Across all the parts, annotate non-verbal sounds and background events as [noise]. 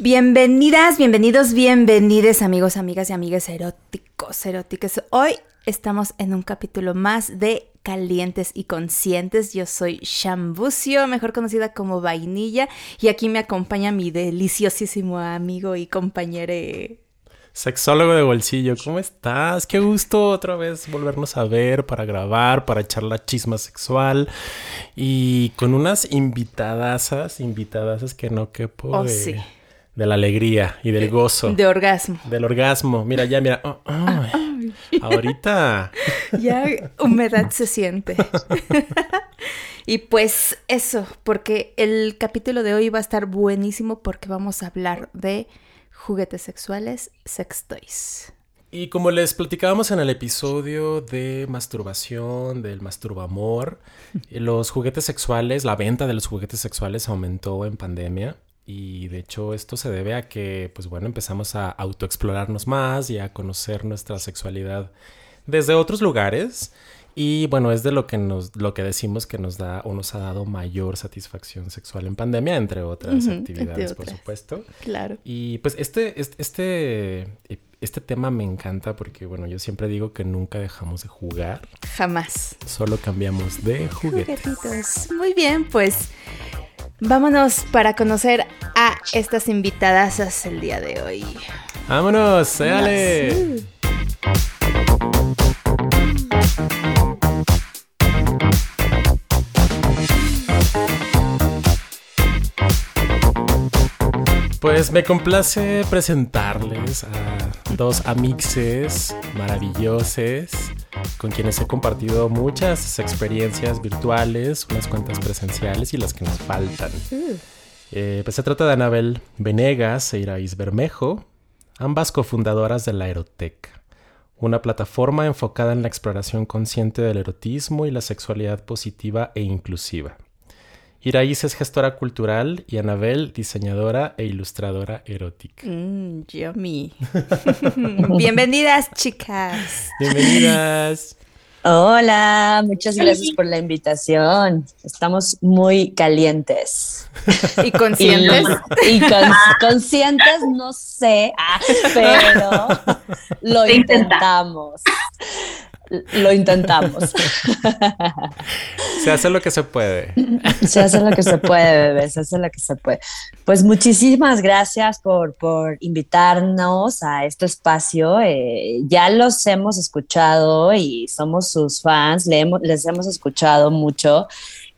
Bienvenidas, bienvenidos, bienvenides amigos, amigas y amigas eróticos, eróticas. Hoy estamos en un capítulo más de Calientes y Conscientes. Yo soy Shambucio, mejor conocida como Vainilla, y aquí me acompaña mi deliciosísimo amigo y compañero Sexólogo de bolsillo, ¿cómo estás? Qué gusto otra vez volvernos a ver para grabar, para echar la chisma sexual y con unas invitadasas, invitadasas que no quepo. Oh, sí de la alegría y del gozo. De orgasmo. Del orgasmo. Mira, ya, mira. Oh, ahorita. [laughs] Ya humedad se siente. [laughs] y pues eso, porque el capítulo de hoy va a estar buenísimo porque vamos a hablar de juguetes sexuales, sex toys. Y como les platicábamos en el episodio de masturbación, del masturbamor, [laughs] los juguetes sexuales, la venta de los juguetes sexuales aumentó en pandemia. Y de hecho esto se debe a que, pues bueno, empezamos a autoexplorarnos más y a conocer nuestra sexualidad desde otros lugares. Y bueno, es de lo que nos, lo que decimos que nos da o nos ha dado mayor satisfacción sexual en pandemia, entre otras actividades, por supuesto. Claro. Y pues este, este, este, este tema me encanta porque, bueno, yo siempre digo que nunca dejamos de jugar. Jamás. Solo cambiamos de juguetes. Juguetitos. Muy bien, pues Vámonos para conocer a estas invitadas el día de hoy. Vámonos, séale. Pues me complace presentarles a dos amixes maravillosos con quienes he compartido muchas experiencias virtuales, unas cuantas presenciales y las que nos faltan. Mm. Eh, pues se trata de Anabel Venegas e Iraís Bermejo, ambas cofundadoras de la Aeroteca, una plataforma enfocada en la exploración consciente del erotismo y la sexualidad positiva e inclusiva. Iraís es gestora cultural y Anabel diseñadora e ilustradora erótica. Mmm, yummy. [laughs] Bienvenidas, chicas. Bienvenidas. Hola, muchas gracias por la invitación. Estamos muy calientes. [laughs] ¿Y conscientes? Y, conscientes, no sé, ah, pero [laughs] lo intentamos lo intentamos. [laughs] Se hace lo que se puede. Se hace lo que se puede, bebé, se hace lo que se puede. Pues muchísimas gracias por, por invitarnos a este espacio. Eh, ya los hemos escuchado y somos sus fans, les hemos escuchado mucho.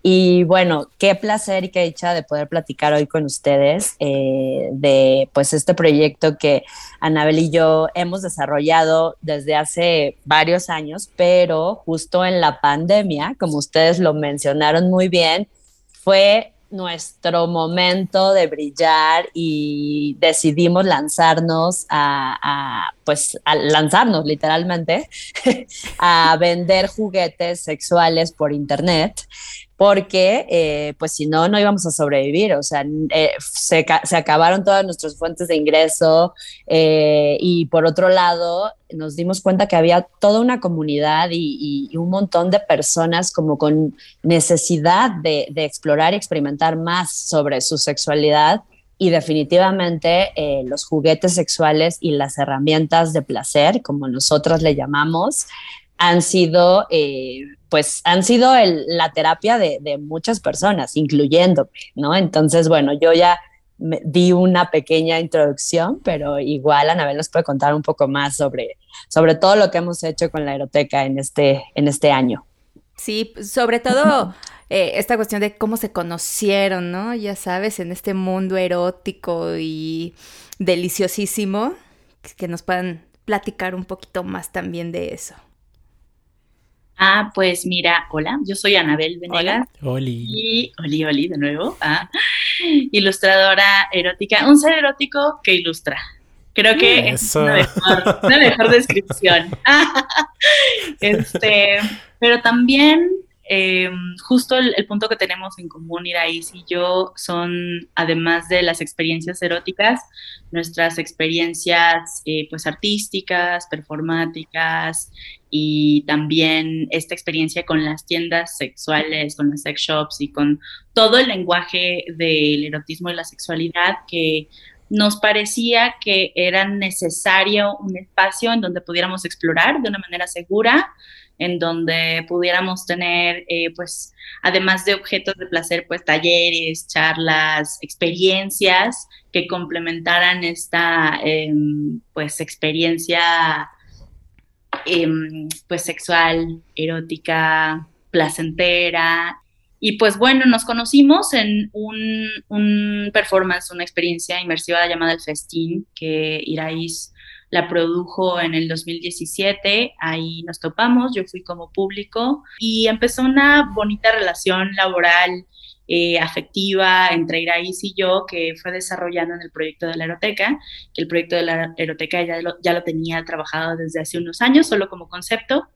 Y bueno, qué placer y qué dicha de poder platicar hoy con ustedes eh, de pues este proyecto que Anabel y yo hemos desarrollado desde hace varios años, pero justo en la pandemia, como ustedes lo mencionaron muy bien, fue nuestro momento de brillar y decidimos lanzarnos a, pues a lanzarnos literalmente [laughs] a vender juguetes sexuales por internet porque eh, pues si no, no íbamos a sobrevivir, o sea, eh, se, acabaron todas nuestras fuentes de ingreso eh, y por otro lado nos dimos cuenta que había toda una comunidad y, y un montón de personas como con necesidad de, de, explorar y experimentar más sobre su sexualidad y definitivamente los juguetes sexuales y las herramientas de placer, como nosotras le llamamos, han sido, eh, pues, han sido la terapia de, muchas personas, incluyéndome, ¿no? Entonces, bueno, yo ya di una pequeña introducción, pero igual Anabel nos puede contar un poco más sobre, sobre todo lo que hemos hecho con la aeroteca en este, en este año. Sí, sobre todo [laughs] eh, esta cuestión de cómo se conocieron, ¿no? Ya sabes, en este mundo erótico y deliciosísimo, que nos puedan platicar un poquito más también de eso. Ah, pues mira, hola, yo soy Anabel Venegas. Oli. Y Oli, Oli, de nuevo. Ah, ilustradora erótica, un ser erótico que ilustra. Creo que es una mejor, descripción. [laughs] este, pero también Em, justo el, punto que tenemos en común, Iraís y yo, son, además de las experiencias eróticas, nuestras experiencias eh, pues artísticas, performáticas y también esta experiencia con las tiendas sexuales, con las sex shops y con todo el lenguaje del erotismo y la sexualidad que nos parecía que era necesario un espacio en donde pudiéramos explorar de una manera segura, en donde pudiéramos tener, eh, pues, además de objetos de placer, pues, talleres, charlas, experiencias que complementaran esta, em, pues, experiencia, em, pues, sexual, erótica, placentera. Y pues bueno, nos conocimos en un, un performance, una experiencia inmersiva llamada El Festín, que Iraís la produjo en el 2017, ahí nos topamos, yo fui como público y empezó una bonita relación laboral, eh, afectiva entre Iraís y yo que fue desarrollando en el proyecto de la Aeroteca, que el proyecto de la Aeroteca ya lo, ya lo tenía trabajado desde hace unos años, solo como concepto,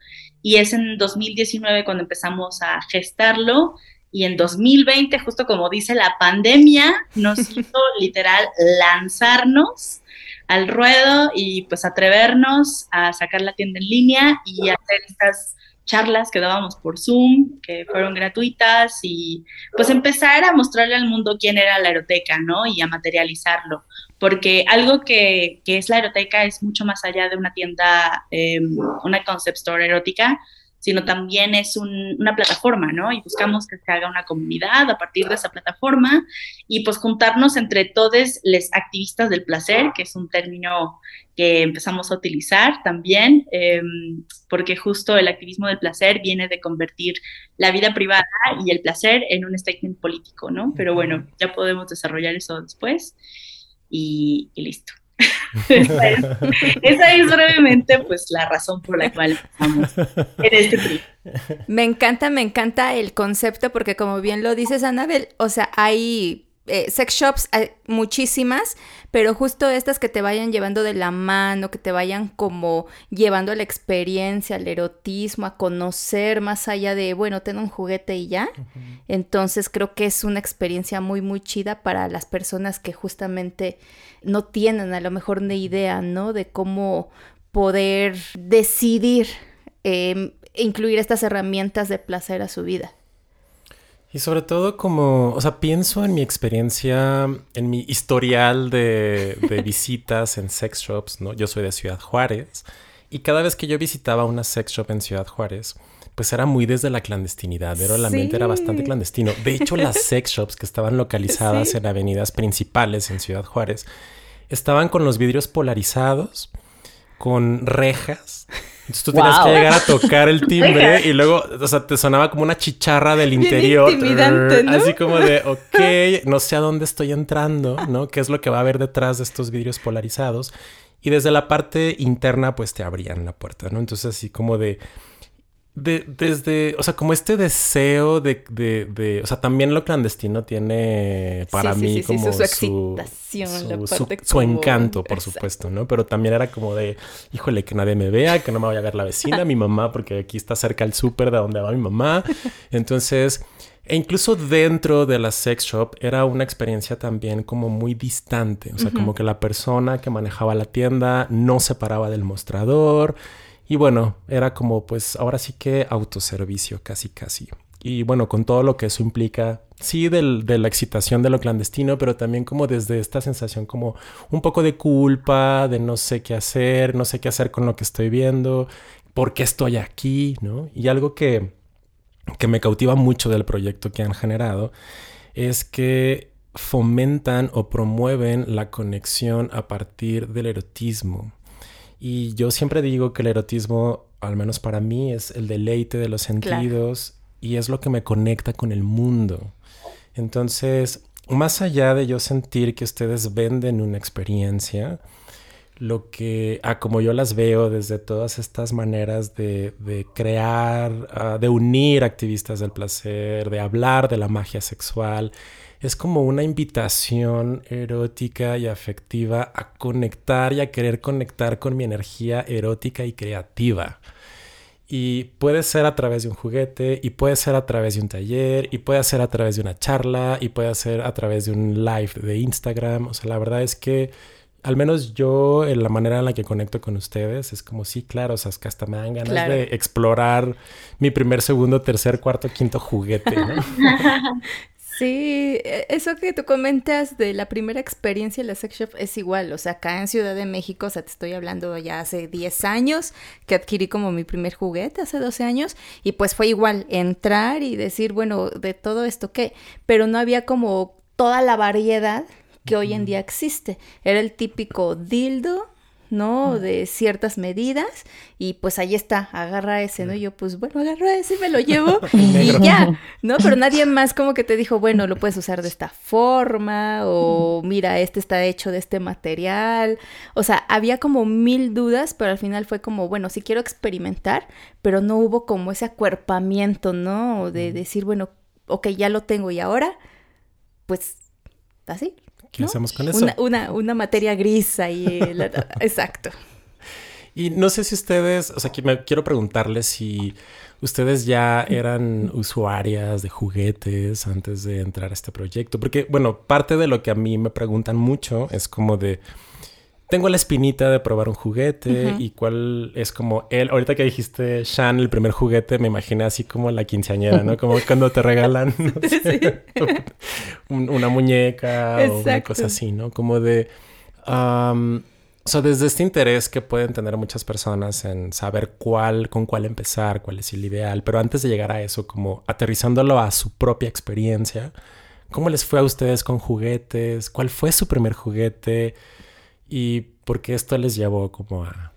y es en 2019 cuando empezamos a gestarlo, y en 2020, justo como dice la pandemia, nos [laughs] hizo literal lanzarnos al ruedo y pues atrevernos a sacar la tienda en línea y hacer estas charlas que dábamos por Zoom, que fueron gratuitas y pues empezar a mostrarle al mundo quién era la eroteca, ¿no? Y a materializarlo, porque algo que, que es la eroteca es mucho más allá de una tienda, eh, una concept store erótica, sino también es una plataforma, ¿no? Y buscamos que se haga una comunidad a partir de esa plataforma y pues juntarnos entre todos los activistas del placer, que es un término que empezamos a utilizar también, em, porque justo el activismo del placer viene de convertir la vida privada y el placer en un statement político, ¿no? Pero bueno, ya podemos desarrollar eso después y listo. [laughs] esa, es, brevemente pues la razón por la cual estamos en este. Me encanta, me encanta el concepto porque como bien lo dices, Anabel, o sea, hay eh, sex shops, hay muchísimas, pero justo estas que te vayan llevando de la mano, que te vayan como llevando a la experiencia, al erotismo, a conocer más allá de, bueno, ten un juguete y ya. Entonces creo que es una experiencia muy, muy chida para las personas que justamente no tienen a lo mejor ni idea, ¿no? De cómo poder decidir em, incluir estas herramientas de placer a su vida. Y sobre todo como, o sea, pienso en mi experiencia, en mi historial de, [laughs] visitas en sex shops, ¿no? Yo soy de Ciudad Juárez y cada vez que yo visitaba una sex shop en Ciudad Juárez, pues era muy desde la clandestinidad, pero el ambiente era bastante clandestino. De hecho, las sex shops que estaban localizadas en avenidas principales en Ciudad Juárez estaban con los vidrios polarizados, con rejas. Entonces tú tienes que llegar a tocar el timbre y luego, o sea, te sonaba como una chicharra del interior. Así como de, ok, no sé a dónde estoy entrando, ¿no? ¿Qué es lo que va a haber detrás de estos vidrios polarizados? Y desde la parte interna, pues te abrían la puerta, ¿no? Entonces, así como de, de, desde, o sea, como este deseo de, de, de, o sea, también lo clandestino tiene para mí como su, excitación, su, su, encanto, por supuesto, ¿no? Pero también era como de, híjole, que nadie me vea, que no me vaya a ver la vecina, mi mamá, porque aquí está cerca el súper de donde va mi mamá. Entonces, e incluso dentro de la sex shop era una experiencia también como muy distante, o sea, como que la persona que manejaba la tienda no se paraba del mostrador. Y bueno, era como pues ahora sí que autoservicio, casi casi. Y bueno, con todo lo que eso implica, sí, del, de la excitación de lo clandestino, pero también como desde esta sensación como un poco de culpa, de no sé qué hacer, no sé qué hacer con lo que estoy viendo, por qué estoy aquí, ¿no? Y algo que, que me cautiva mucho del proyecto que han generado es que fomentan o promueven la conexión a partir del erotismo. Y yo siempre digo que el erotismo, al menos para mí, es el deleite de los sentidos y es lo que me conecta con el mundo. Entonces, más allá de yo sentir que ustedes venden una experiencia, lo que, ah, como yo las veo desde todas estas maneras de, de crear, ah, de unir activistas del placer, de hablar de la magia sexual, es como una invitación erótica y afectiva a conectar y a querer conectar con mi energía erótica y creativa. Y puede ser a través de un juguete, y puede ser a través de un taller, y puede ser a través de una charla, y puede ser a través de un live de Instagram. O sea, la verdad es que al menos yo, en la manera en la que conecto con ustedes, es como, sí, claro, o sea, es que hasta me dan ganas de explorar mi primer, segundo, tercer, cuarto, quinto juguete, ¿no? [laughs] Sí, e, eso que tú comentas de la primera experiencia en la sex shop es igual, o sea, acá en Ciudad de México, o sea, te estoy hablando ya hace 10 años que adquirí como mi primer juguete, hace 12 años, y pues fue igual, entrar y decir, bueno, de todo esto qué, pero no había como toda la variedad que hoy en día existe. Era el típico dildo ¿no? De ciertas medidas y pues ahí está, agarra ese, ¿no? Y yo pues bueno, agarro ese, me lo llevo [laughs] y ya, ¿no? Pero nadie más como que te dijo, bueno, lo puedes usar de esta forma o mira, este está hecho de este material. O sea, había como mil dudas, pero al final fue como, bueno, sí quiero experimentar, pero no hubo como ese acuerpamiento, ¿no? De decir, bueno, ok, ya lo tengo y ahora, pues así, ¿Qué hacemos con eso? Una, materia gris ahí. [laughs] exacto. Y no sé si ustedes, o sea, me quiero preguntarles si ustedes ya eran usuarias de juguetes antes de entrar a este proyecto. Porque, bueno, parte de lo que a mí me preguntan mucho es como de, tengo la espinita de probar un juguete y cuál es como él. Ahorita que dijiste Shan, el primer juguete, me imaginé así como la quinceañera, ¿no? Como cuando te regalan [laughs] [laughs] una muñeca o una cosa así, ¿no? Como de. o sea, desde este interés que pueden tener muchas personas en saber cuál, con cuál empezar, cuál es el ideal, pero antes de llegar a eso, como aterrizándolo a su propia experiencia, ¿cómo les fue a ustedes con juguetes? ¿Cuál fue su primer juguete? Y porque esto les llevó como a,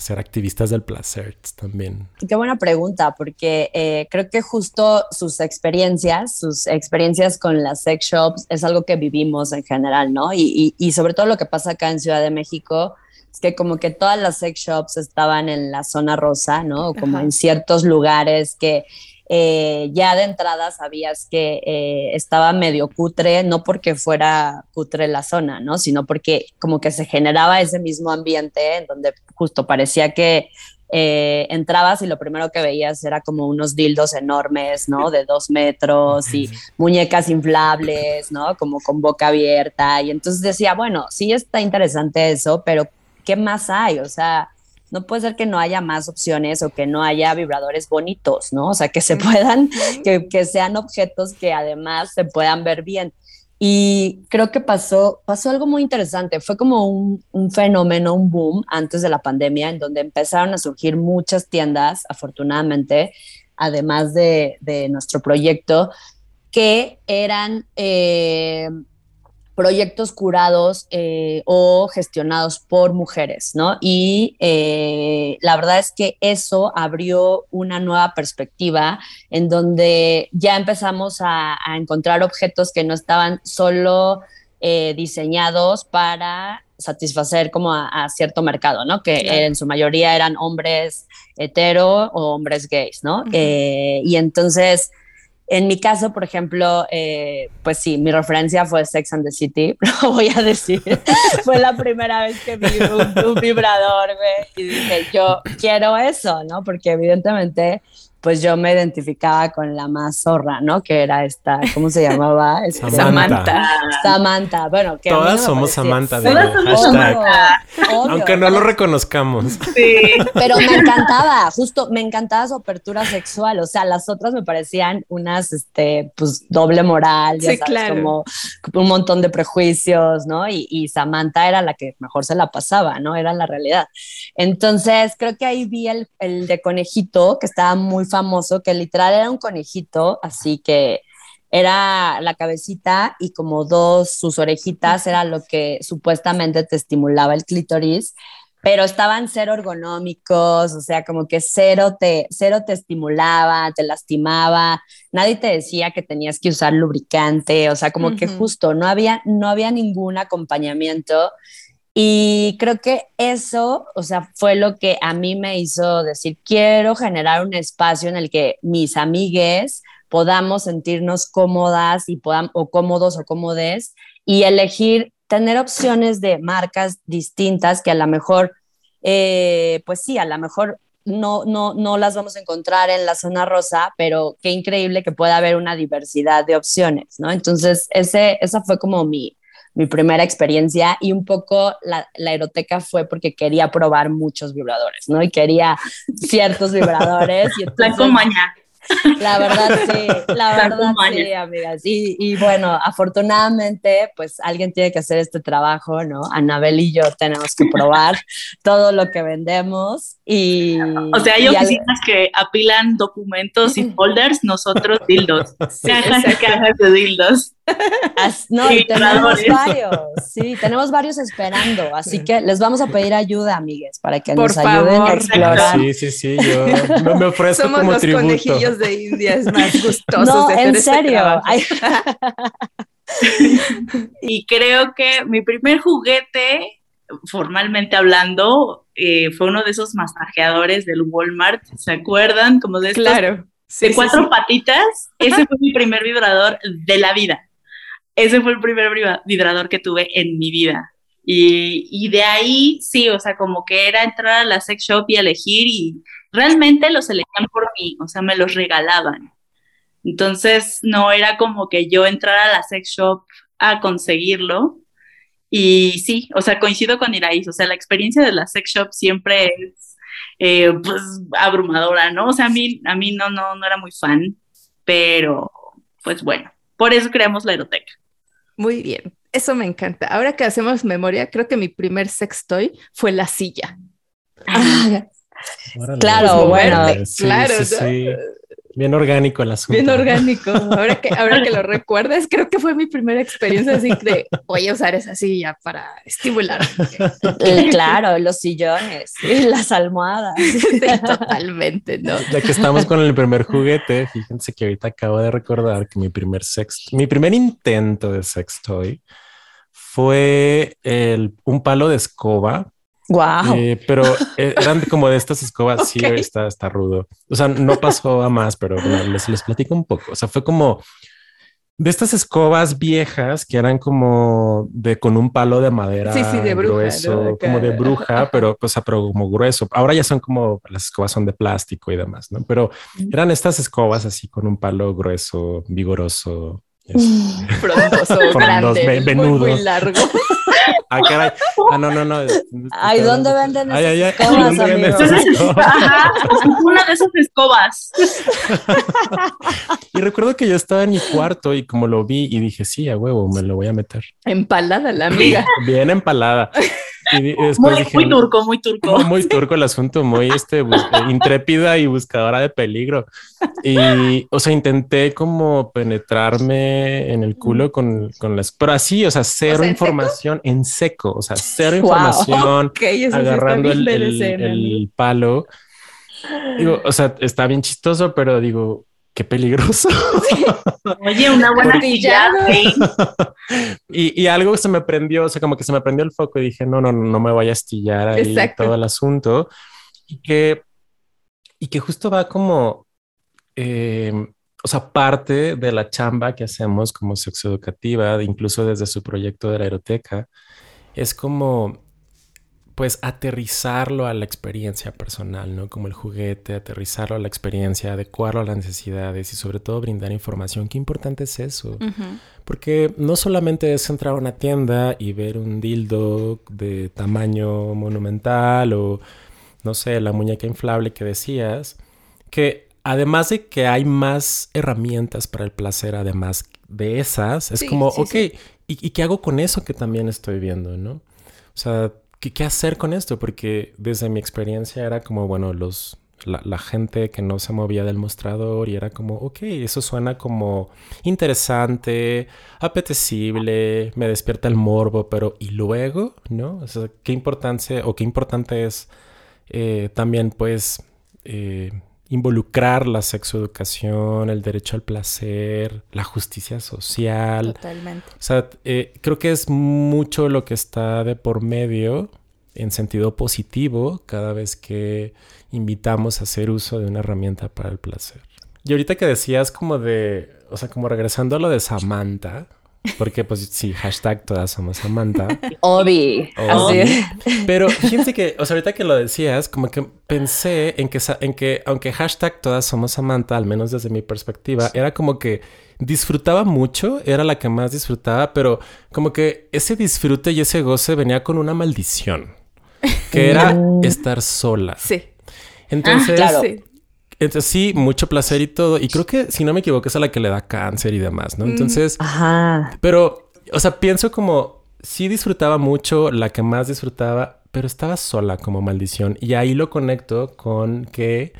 ser activistas del placer también? Qué buena pregunta, porque eh, creo que justo sus experiencias, sus experiencias con las sex shops es algo que vivimos en general, ¿no? Y, y, sobre todo lo que pasa acá en Ciudad de México es que como que todas las sex shops estaban en la zona rosa, ¿no? Como en ciertos lugares que eh, ya de entrada sabías que eh, estaba medio cutre, no porque fuera cutre la zona, ¿no? Sino porque como que se generaba ese mismo ambiente en donde justo parecía que eh, entrabas y lo primero que veías era como unos dildos enormes, ¿no? De dos metros y muñecas inflables, ¿no? Como con boca abierta. Y entonces decía, bueno, sí está interesante eso, pero ¿qué más hay? O sea, no puede ser que no haya más opciones o que no haya vibradores bonitos, ¿no? O sea, que se puedan, que, sean objetos que además se puedan ver bien. Y creo que pasó, pasó algo muy interesante. Fue como un, fenómeno, un boom antes de la pandemia, en donde empezaron a surgir muchas tiendas, afortunadamente, además de, nuestro proyecto, que eran eh, proyectos curados eh, o gestionados por mujeres, ¿no? Y eh, la verdad es que eso abrió una nueva perspectiva en donde ya empezamos a, encontrar objetos que no estaban solo eh, diseñados para satisfacer como a, cierto mercado, ¿no? Que en su mayoría eran hombres hetero o hombres gays, ¿no? y entonces en mi caso, por ejemplo, eh, pues sí, mi referencia fue Sex and the City, [laughs] lo voy a decir. [laughs] fue la primera vez que vi un, vibrador, güey, y dije, yo quiero eso, ¿no? Porque evidentemente pues yo me identificaba con la más zorra, ¿no? Que era esta, ¿cómo se llamaba? [laughs] Este, Samantha. Samantha. Bueno, que Todas somos Samantha de hashtag. Aunque no lo reconozcamos. Sí. Pero me encantaba, justo, me encantaba su apertura sexual. O sea, las otras me parecían unas, este, pues, doble moral, ya sí, claro. como un montón de prejuicios, ¿no? Y, y Samantha era la que mejor se la pasaba, ¿no? Era la realidad. Entonces, creo que ahí vi el, el de conejito, que estaba muy famoso que literal era un conejito, así que era la cabecita y como dos, sus orejitas era lo que supuestamente te estimulaba el clítoris, pero estaban cero ergonómicos, o sea, como que cero te, cero te estimulaba, te lastimaba, nadie te decía que tenías que usar lubricante, o sea, como que justo no había, no había ningún acompañamiento y creo que eso, o sea, fue lo que a mí me hizo decir, quiero generar un espacio en el que mis amigues podamos sentirnos cómodas y podamos, o cómodos o cómodes y elegir tener opciones de marcas distintas que a lo mejor, eh, pues sí, a lo mejor no, no, no las vamos a encontrar en la zona rosa, pero qué increíble que pueda haber una diversidad de opciones, ¿no? Entonces, ese, esa fue como mi, mi primera experiencia y un poco la, la eroteca fue porque quería probar muchos vibradores, ¿no? Y quería ciertos vibradores. Y [laughs] entonces, la comaña. La verdad, sí, la verdad, sí, amigas. Y, y, bueno, afortunadamente, pues alguien tiene que hacer este trabajo, ¿no? Anabel y yo tenemos que probar [laughs] todo lo que vendemos y... O sea, hay oficinas que apilan documentos y folders, nosotros dildos. Sí, cajas de dildos. No, tenemos varios, sí, tenemos varios esperando, así que les vamos a pedir ayuda, amigues, para que nos ayuden a explorar. Sí, sí, sí, yo me [laughs] ofrezco Somos como los tributo. conejillos de indias más [laughs] gustosos No, de hacer en este serio. [laughs] Y creo que mi primer juguete, formalmente hablando, eh, fue uno de esos masajeadores del Walmart, ¿se acuerdan? Como de estos Claro. Sí, de sí, cuatro sí. patitas. Ese fue mi primer vibrador de la vida. Ese fue el primer vibra- vibrador que tuve en mi vida. Y, y de ahí, sí, o sea, como que era entrar a la sex shop y elegir y realmente los elegían por mí, o sea, me los regalaban. Entonces, no era como que yo entrara a la sex shop a conseguirlo. Y sí, o sea, coincido con Iraís, o sea, la experiencia de la sex shop siempre es, eh, pues, abrumadora, ¿no? O sea, a mí, a mí no, no, no era muy fan, pero, pues bueno, por eso creamos la eroteca. Muy bien. Eso me encanta. Ahora que hacemos memoria, creo que mi primer sex toy fue la silla. ah. [laughs] Claro, bueno. Sí, claro. sí, sí. Bien orgánico el asunto. Bien orgánico. Ahora que, ahora que lo recuerdas, creo que fue mi primera experiencia así de voy a usar esa silla para estimular. claro, los sillones las almohadas. Sí, totalmente, ¿no? Ya que estamos con el primer juguete, fíjense que ahorita acabo de recordar que mi primer sex, mi primer intento de sex toy fue el, un palo de escoba, Wow. eh, pero eh, eran como de estas escobas, sí, [laughs] Ok. está, está rudo. O sea, no pasó a más, pero bueno, les, les platico un poco. O sea, fue como de estas escobas viejas que eran como de con un palo de madera Sí, sí, de bruja, grueso. Acá. como de bruja, pero o sea, pero como grueso. Ahora ya son como las escobas son de plástico y demás, ¿no? Pero eran estas escobas así con un palo grueso, vigoroso. Este, Frondoso, [laughs] grande, ve- muy, muy venudo. largo. [laughs] Ah, caray. Ah, no, no, no. Ay, ¿dónde venden Ay, ay, ay, esas escobas, ¿dónde venden amigos? esas escobas? [laughs] Ajá, una de esas escobas. Y recuerdo que yo estaba en mi cuarto y como lo vi y dije, sí, a huevo, me lo voy a meter. Empalada la amiga. Bien empalada. Y, después Muy, dije, muy turco, muy turco. Muy, turco el asunto, muy este, eh, intrépida y buscadora de peligro. Y, o sea, intenté como penetrarme en el culo con, con las, pero así, o sea, cero ¿en seco? información en seco, o sea, cero Wow. información, Ok, eso sí está agarrando bien el, el- el palo. Digo, o sea, está bien chistoso, pero digo, qué peligroso. [laughs] Oye, una buena ¿eh? [laughs] Y, y algo se me prendió, o sea, como que se me prendió el foco y dije, no, no, no me voy a astillar ahí Exacto. todo el asunto. Y que, y que justo va como, eh, o sea, parte de la chamba que hacemos como sexoeducativa, incluso desde su proyecto de la aeroteca, es como, pues, aterrizarlo a la experiencia personal, ¿no? Como el juguete, aterrizarlo a la experiencia, adecuarlo a las necesidades y sobre todo brindar información. Qué importante es eso. Porque no solamente es entrar a una tienda y ver un dildo de tamaño monumental o, no sé, la muñeca inflable que decías, que además de que hay más herramientas para el placer, además de esas, es Sí, como, sí, ok, sí. ¿y, y qué hago con eso que también estoy viendo, no? O sea, ¿qué, hacer con esto? Porque desde mi experiencia era como, bueno, los... La, la gente que no se movía del mostrador y era como, ok, eso suena como interesante, apetecible, me despierta el morbo, pero ¿y luego? ¿No? O sea, qué importancia o qué importante es eh, también, pues, eh, involucrar la sexoeducación, el derecho al placer, la justicia social. Totalmente. O sea, eh, creo que es mucho lo que está de por medio en sentido positivo cada vez que invitamos a hacer uso de una herramienta para el placer. Y ahorita que decías como de, o sea, como regresando a lo de Samantha, porque pues sí, hashtag todas somos Samantha. Obi. Obi. Así. Pero fíjense que, o sea, ahorita que lo decías, como que pensé en que, en que aunque hashtag todas somos Samantha, al menos desde mi perspectiva, era como que disfrutaba mucho, era la que más disfrutaba, pero como que ese disfrute y ese goce venía con una maldición, que era estar sola. Sí. Entonces, claro. Entonces, sí, mucho placer y todo. Y creo que, si no me equivoco, es a la que le da cáncer y demás, ¿no? Entonces, Ajá. pero, o sea, pienso como, sí disfrutaba mucho, la que más disfrutaba, pero estaba sola como maldición. Y ahí lo conecto con que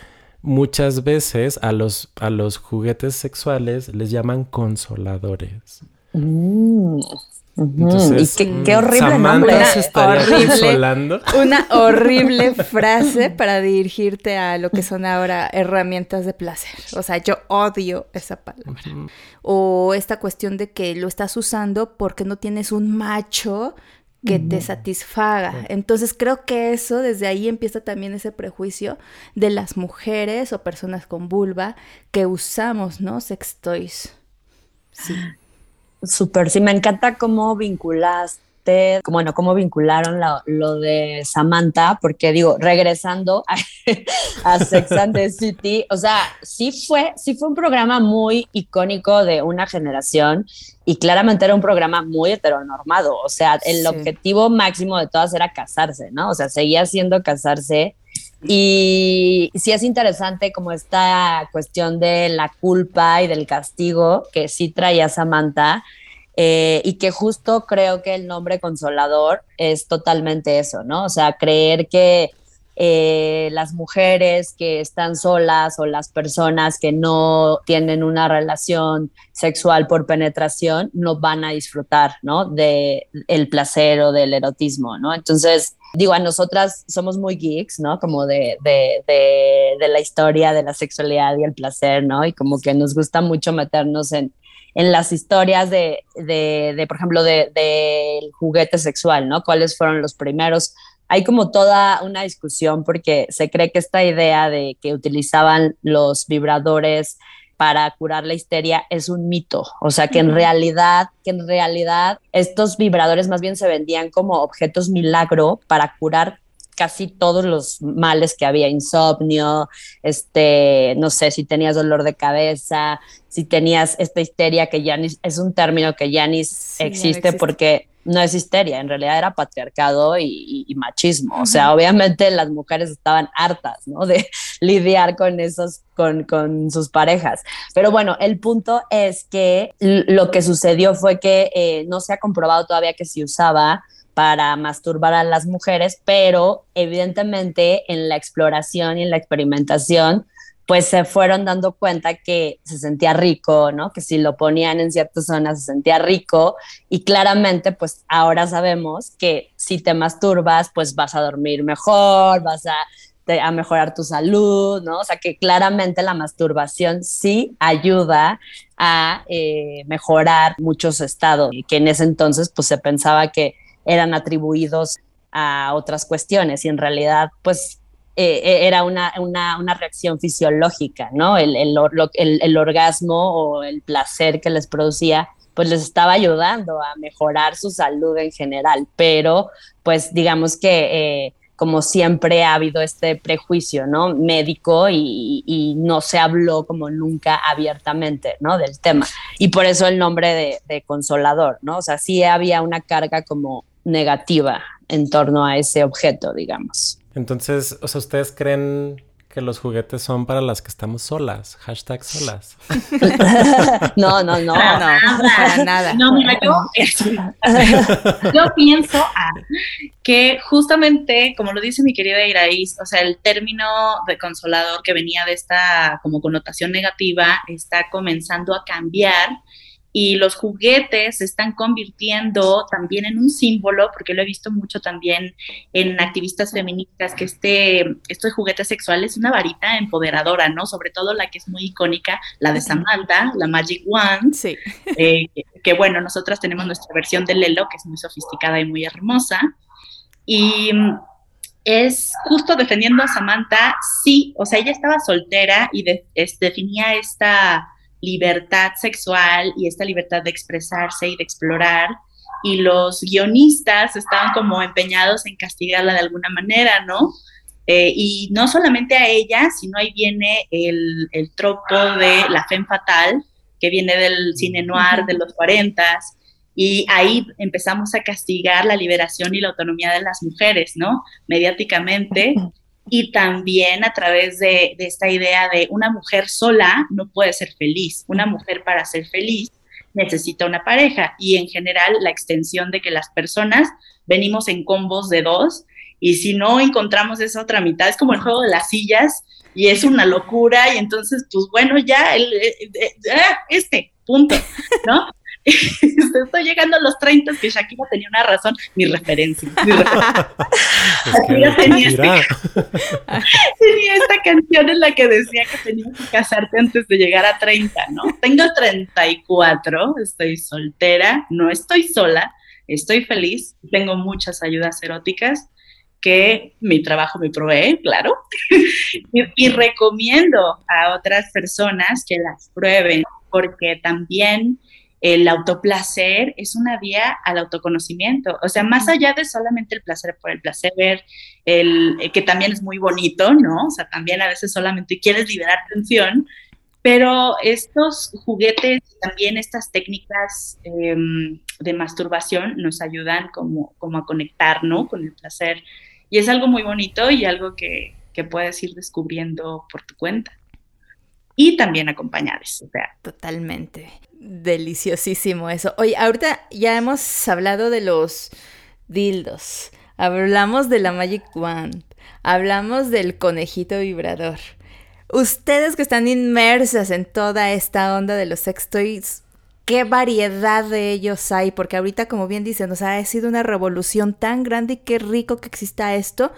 muchas veces a los, a los juguetes sexuales les llaman consoladores. Mm. Entonces, y qué, qué mm, horrible Samantha nombre. se estaría Horrible. consolando. Una [laughs] horrible frase para dirigirte a lo que son ahora herramientas de placer. O sea, yo odio esa palabra. O esta cuestión de que lo estás usando porque no tienes un macho que te satisfaga. Entonces creo que eso, desde ahí empieza también ese prejuicio de las mujeres o personas con vulva que usamos, ¿no? Sex toys. Sí. Súper, sí, me encanta cómo vinculaste, como, bueno, cómo vincularon la- lo de Samantha, porque digo, regresando a, [laughs] a Sex and the [laughs] City, o sea, sí fue, sí fue un programa muy icónico de una generación y claramente era un programa muy heteronormado, o sea, el Sí. objetivo máximo de todas era casarse, ¿no? O sea, seguía siendo casarse. Y sí es interesante como esta cuestión de la culpa y del castigo que sí traía Samantha, eh, y que justo creo que el nombre consolador es totalmente eso, ¿no? O sea, creer que eh, las mujeres que están solas o las personas que no tienen una relación sexual por penetración no van a disfrutar, ¿no? De el placer o del erotismo, ¿no? Entonces, digo, a nosotras somos muy geeks, ¿no? Como de, de, de, la historia de la sexualidad y el placer, ¿no? Y como que nos gusta mucho meternos en, en las historias de, por ejemplo, del de, del juguete sexual, ¿no? ¿Cuáles fueron los primeros? Hay como toda una discusión porque se cree que esta idea de que utilizaban los vibradores para curar la histeria es un mito, o sea que en realidad, que en realidad estos vibradores más bien se vendían como objetos milagro para curar casi todos los males que había, insomnio, este, no sé, si tenías dolor de cabeza, si tenías esta histeria que ya ni, es un término que ya ni Sí, ya no existe, porque no es histeria, en realidad era patriarcado y, y- y machismo. O sea, obviamente las mujeres estaban hartas, ¿no? De [laughs] lidiar con esos, con, con sus parejas. Pero bueno, el punto es que lo que sucedió fue que eh, no se ha comprobado todavía que se usaba para masturbar a las mujeres, pero evidentemente en la exploración y en la experimentación, pues se fueron dando cuenta que se sentía rico, ¿no? Que si lo ponían en ciertas zonas se sentía rico y claramente pues ahora sabemos que si te masturbas pues vas a dormir mejor, vas a, a mejorar tu salud, ¿no? O sea que claramente la masturbación sí ayuda a eh, mejorar muchos estados que en ese entonces pues se pensaba que eran atribuidos a otras cuestiones y en realidad pues eh, eh, era una, una, una reacción fisiológica, ¿no? El, el, orgasmo o el placer que les producía pues les estaba ayudando a mejorar su salud en general, pero pues digamos que eh, como siempre ha habido este prejuicio, ¿no? Médico y, y no se habló como nunca abiertamente, ¿no? Del tema. Y por eso el nombre de, de consolador, ¿no? O sea, sí había una carga como negativa en torno a ese objeto, digamos. Entonces, o sea, ¿ustedes creen que los juguetes son para las que estamos solas? Hashtag solas. no, [laughs] no, no. No, no, para nada. No, mira, yo, [laughs] yo pienso ah, que justamente, como lo dice mi querida Iraís, o sea, el término de consolador que venía de esta como connotación negativa está comenzando a cambiar y los juguetes se están convirtiendo también en un símbolo, porque lo he visto mucho también en activistas feministas, que este, este juguete sexual es una varita empoderadora, ¿no? Sobre todo la que es muy icónica, la de Samantha, la Magic Wand, Sí. eh, que, que, bueno, nosotras tenemos nuestra versión de Lelo, que es muy sofisticada y muy hermosa. Y mm, es justo defendiendo a Samantha, sí, o sea, ella estaba soltera y de, es, definía esta libertad sexual y esta libertad de expresarse y de explorar. Y los guionistas estaban como empeñados en castigarla de alguna manera, ¿no? Eh, y no solamente a ella, sino ahí viene el, el tropo de la femme fatal, que viene del cine noir de los 40 y ahí empezamos a castigar la liberación y la autonomía de las mujeres, ¿no? Mediáticamente. Y también a través de, esta idea de una mujer sola no puede ser feliz. Una mujer para ser feliz necesita una pareja y en general la extensión de que las personas venimos en combos de dos y si no encontramos esa otra mitad, es como el juego de las sillas y es una locura y entonces pues bueno ya, el, ah, este, punto, llegando a los 30, que Shakira tenía una razón, mi referencia. Mi [laughs] referencia. tenía, [laughs] tenía, esta canción en la que decía que tenías que casarte antes de llegar a 30, ¿no? Tengo 34, estoy soltera, no estoy sola, estoy feliz, tengo muchas ayudas eróticas que mi trabajo me provee, claro, [laughs] y, y, recomiendo a otras personas que las prueben, porque también el autoplacer es una vía al autoconocimiento, o sea, más allá de solamente el placer por el placer, el, eh, que también es muy bonito, ¿no? O sea, también a veces solamente quieres liberar tensión, pero estos juguetes, también estas técnicas em, de masturbación nos ayudan como, como a conectar, ¿no? Con el placer. Y es algo muy bonito y algo que, que puedes ir descubriendo por tu cuenta y también acompañados. O sea. Totalmente. Deliciosísimo eso. Oye, ahorita ya hemos hablado de los dildos, hablamos de la Magic Wand, hablamos del conejito vibrador. Ustedes que están inmersas en toda esta onda de los sex toys, ¿qué variedad de ellos hay? Porque ahorita, como bien dicen, ha sido una revolución tan grande y qué rico que exista esto.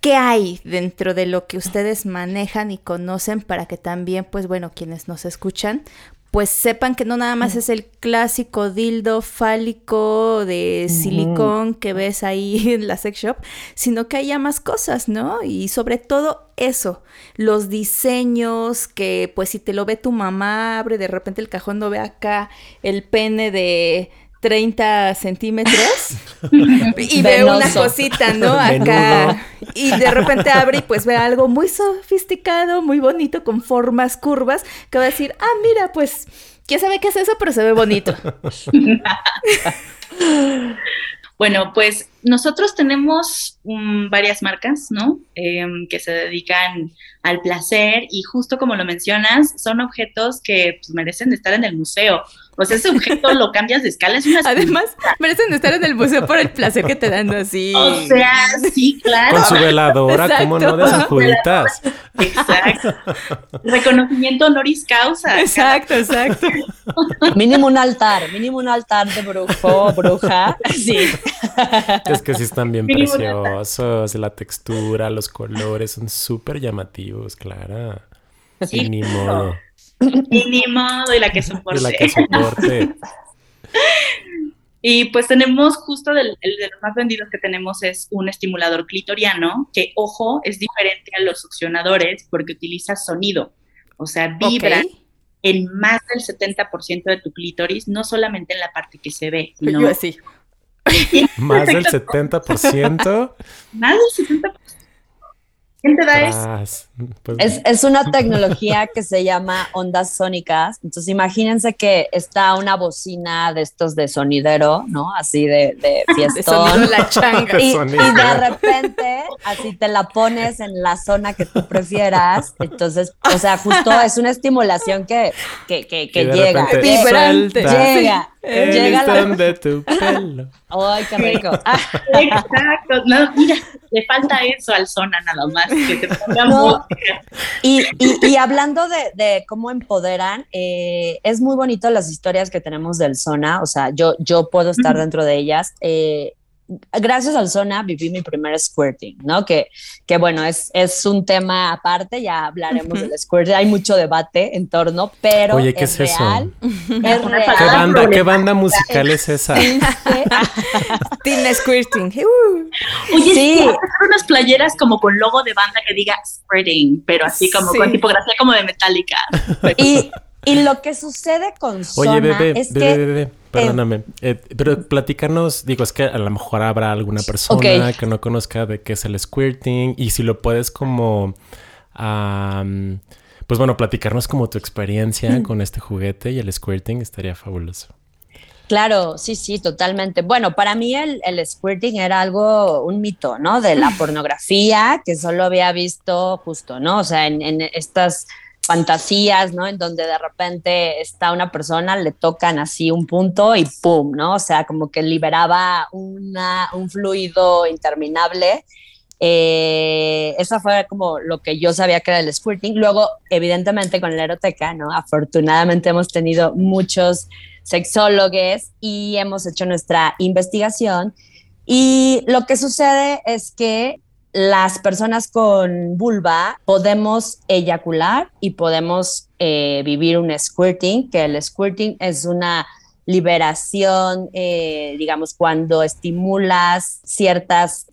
¿Qué hay dentro de lo que ustedes manejan y conocen para que también, pues bueno, quienes nos escuchan, pues sepan que no nada más es el clásico dildo fálico de silicón que ves ahí [laughs] en la sex shop, sino que hay ya más cosas, ¿no? Y sobre todo eso, los diseños que pues si te lo ve tu mamá, abre de repente el cajón, no ve acá el pene de 30 centímetros [laughs] y ve una cosita, ¿no? [laughs] Acá. Y de repente abre y pues ve algo muy sofisticado, muy bonito, con formas curvas, que va a decir, ah, mira, pues, ¿quién sabe qué es eso? Pero se ve bonito. [laughs] Bueno, pues nosotros tenemos um, varias marcas, ¿no? Eh, que se dedican al placer y justo como lo mencionas, son objetos que pues, merecen estar en el museo. O sea, ese objeto lo cambias de escala, es una... Además, merecen estar en el museo por el placer que te dan así. O sea, sí, claro. Con su veladora, ¿cómo no desajuditas? Exacto. Reconocimiento honoris causa. Exacto, exacto. mínimo un altar, mínimo un altar de brujo, bruja. Sí. Es que sí están bien preciosos, la textura, los colores son súper llamativos, Clara. Sí, ni modo. Y ni modo, y la que soporte. Y la que soporte. [laughs] Y pues tenemos justo el de los más vendidos que tenemos es un estimulador clitoriano, que ojo, es diferente a los succionadores porque utiliza sonido. O sea, vibra en más del 70% de tu clítoris, no solamente en la parte que se ve, sino Yo así. [laughs] Más del 70%. [laughs] Más del 70%. ¿Quién te da eso? Pues es, es, una tecnología que se llama ondas sónicas. Entonces, imagínense que está una bocina de estos de sonidero, ¿no? Así de, de [laughs] fiestón. De la changa. Y, y, de repente, así te la pones en la zona que tú prefieras. Entonces, o sea, justo es una estimulación que, que, que, que llega. Vibrante. Llega. El llega la... [laughs] de tu pelo. Ay, qué rico. [laughs] Exacto. No, mira, le falta eso al zona nada más. Que te no. y, y, y, hablando de, de cómo empoderan, eh, es muy bonito las historias que tenemos del zona. O sea, yo, yo puedo estar dentro de ellas. Eh, gracias al Zona viví mi primer squirting, ¿no? Que, que bueno, es, es un tema aparte, ya hablaremos del squirting, hay mucho debate en torno, pero Oye, ¿qué es, [laughs] es real. Eso? Es real. ¿Qué banda, ¿Qué banda musical es esa? [laughs] Teen Squirting. Oye, sí. unas playeras como con logo de banda que diga squirting, pero así como sí. con tipografía como de metálica. [laughs] Y, y lo que sucede con Zona Oye, bebé, es bebé, que bebé, perdóname. Eh, pero platicarnos, digo, es que a lo mejor habrá alguna persona que no conozca de qué es el squirting y si lo puedes como, am, pues bueno, platicarnos como tu experiencia con este juguete y el squirting estaría fabuloso. Claro, sí, sí, totalmente. Bueno, para mí el, el, squirting era algo, un mito, ¿no? De la pornografía, que solo había visto justo, ¿no? O sea, en, en estas fantasías, ¿no? En donde de repente está una persona, le tocan así un punto y ¡pum! ¿no? O sea, como que liberaba una, un fluido interminable. Eh, eso fue como lo que yo sabía que era el squirting. Luego, evidentemente, con la eroteca, ¿no? Afortunadamente hemos tenido muchos sexólogos y hemos hecho nuestra investigación. Y lo que sucede es que las personas con vulva podemos eyacular y podemos eh, vivir un squirting, que el squirting es una liberación, eh, digamos, cuando estimulas ciertas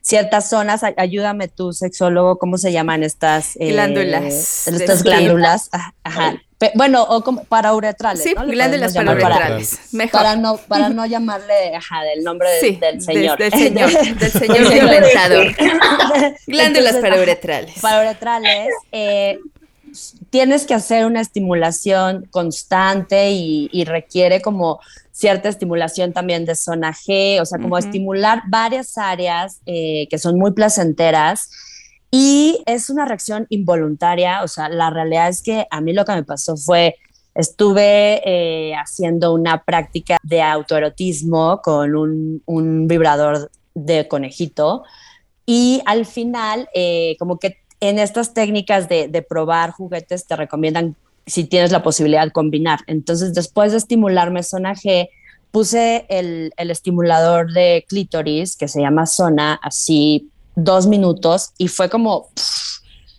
ciertas zonas, ayúdame tú, sexólogo, ¿cómo se llaman estas eh, glándulas? Estas glándulas, ajá, bueno, o como para uretrales. Sí, glándulas para uretrales. Mejor. Para no, para no llamarle ajá, del nombre del señor. del señor, del [laughs] señor violentador. [laughs] glándulas para uretrales. Para uretrales, eh, tienes que hacer una estimulación constante y, requiere como cierta estimulación también de zona G, o sea, como estimular varias áreas eh, que son muy placenteras y es una reacción involuntaria, o sea, la realidad es que a mí lo que me pasó fue, estuve eh, haciendo una práctica de autoerotismo con un, vibrador de conejito y al final, eh, como que en estas técnicas de, probar juguetes te recomiendan si tienes la posibilidad de combinar. Entonces, después de estimularme zona G, puse el, el estimulador de clítoris que se llama zona, así dos minutos y fue como,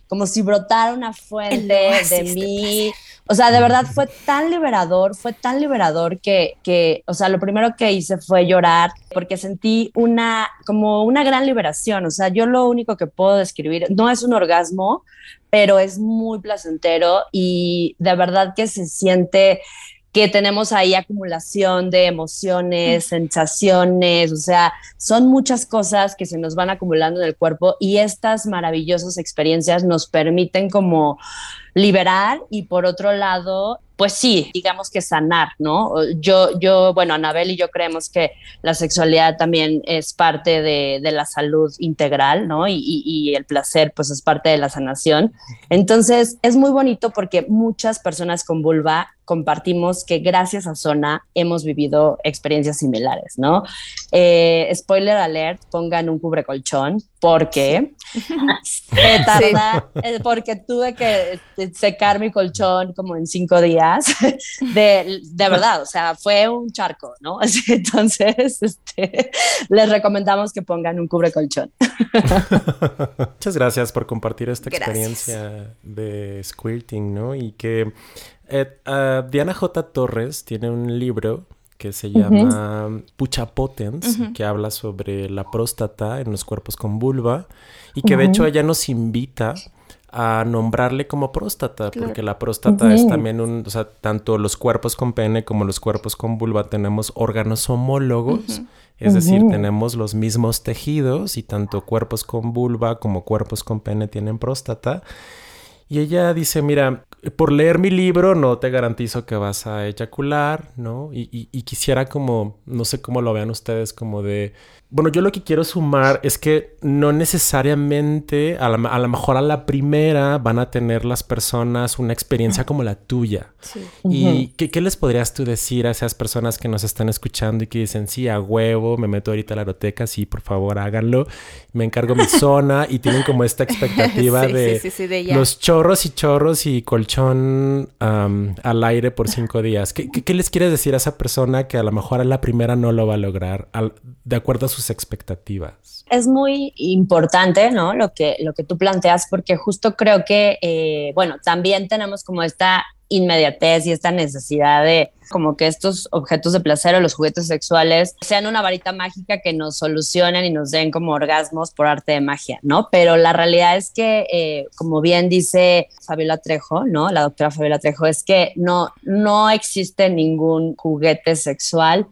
como si brotara una fuente de mí. O sea, de verdad fue tan liberador, fue tan liberador que, que, o sea, lo primero que hice fue llorar porque sentí una, como una gran liberación. O sea, yo lo único que puedo describir, no es un orgasmo, pero es muy placentero y de verdad que se siente que tenemos ahí acumulación de emociones, sensaciones, o sea, son muchas cosas que se nos van acumulando en el cuerpo y estas maravillosas experiencias nos permiten como liberar y por otro lado, pues sí, digamos que sanar, ¿no? Yo, yo, bueno, Anabel y yo creemos que la sexualidad también es parte de, la salud integral, ¿no? Y, el placer, pues es parte de la sanación. Entonces, es muy bonito porque muchas personas con vulva compartimos que gracias a Zona hemos vivido experiencias similares, ¿no? Eh, spoiler alert, pongan un cubre colchón porque tarda, eh, porque tuve que este, secar mi colchón como en cinco días, [laughs] de, de verdad, o sea, fue un charco, ¿no? [laughs] entonces, este, les recomendamos que pongan un cubre colchón. Muchas gracias por compartir esta experiencia de squirting, ¿no? Y que eh, Diana J. Torres tiene un libro que se llama Pucha Potens, que habla sobre la próstata en los cuerpos con vulva y que de hecho ella nos invita a nombrarle como próstata, porque la próstata es también un, o sea, tanto los cuerpos con pene como los cuerpos con vulva tenemos órganos homólogos, es decir, tenemos los mismos tejidos y tanto cuerpos con vulva como cuerpos con pene tienen próstata. Y ella dice, mira, por leer mi libro no te garantizo que vas a eyacular, ¿no? Y, y, quisiera como, no sé cómo lo vean ustedes, como de, bueno, yo lo que quiero sumar es que no necesariamente, a, lo mejor a la primera van a tener las personas una experiencia como la tuya. ¿Y ¿qué, les podrías tú decir a esas personas que nos están escuchando y que dicen, sí, a huevo, me meto ahorita a la aeroteca, sí, por favor, háganlo, me encargo mi zona y tienen como esta [laughs] expectativa de, los chorros y chorros y colchón al aire por cinco días? ¿Qué, ¿Qué, les quieres decir a esa persona que a lo mejor a la primera no lo va a lograr de acuerdo a sus expectativas? Es muy importante, ¿no? Lo que, lo que tú planteas, porque justo creo que, eh, bueno, también tenemos como esta inmediatez y esta necesidad de como que estos objetos de placer o los juguetes sexuales sean una varita mágica que nos solucionen y nos den como orgasmos por arte de magia, ¿no? Pero la realidad es que, eh, como bien dice Fabiola Trejo, ¿no? La doctora Fabiola Trejo, es que no, no existe ningún juguete sexual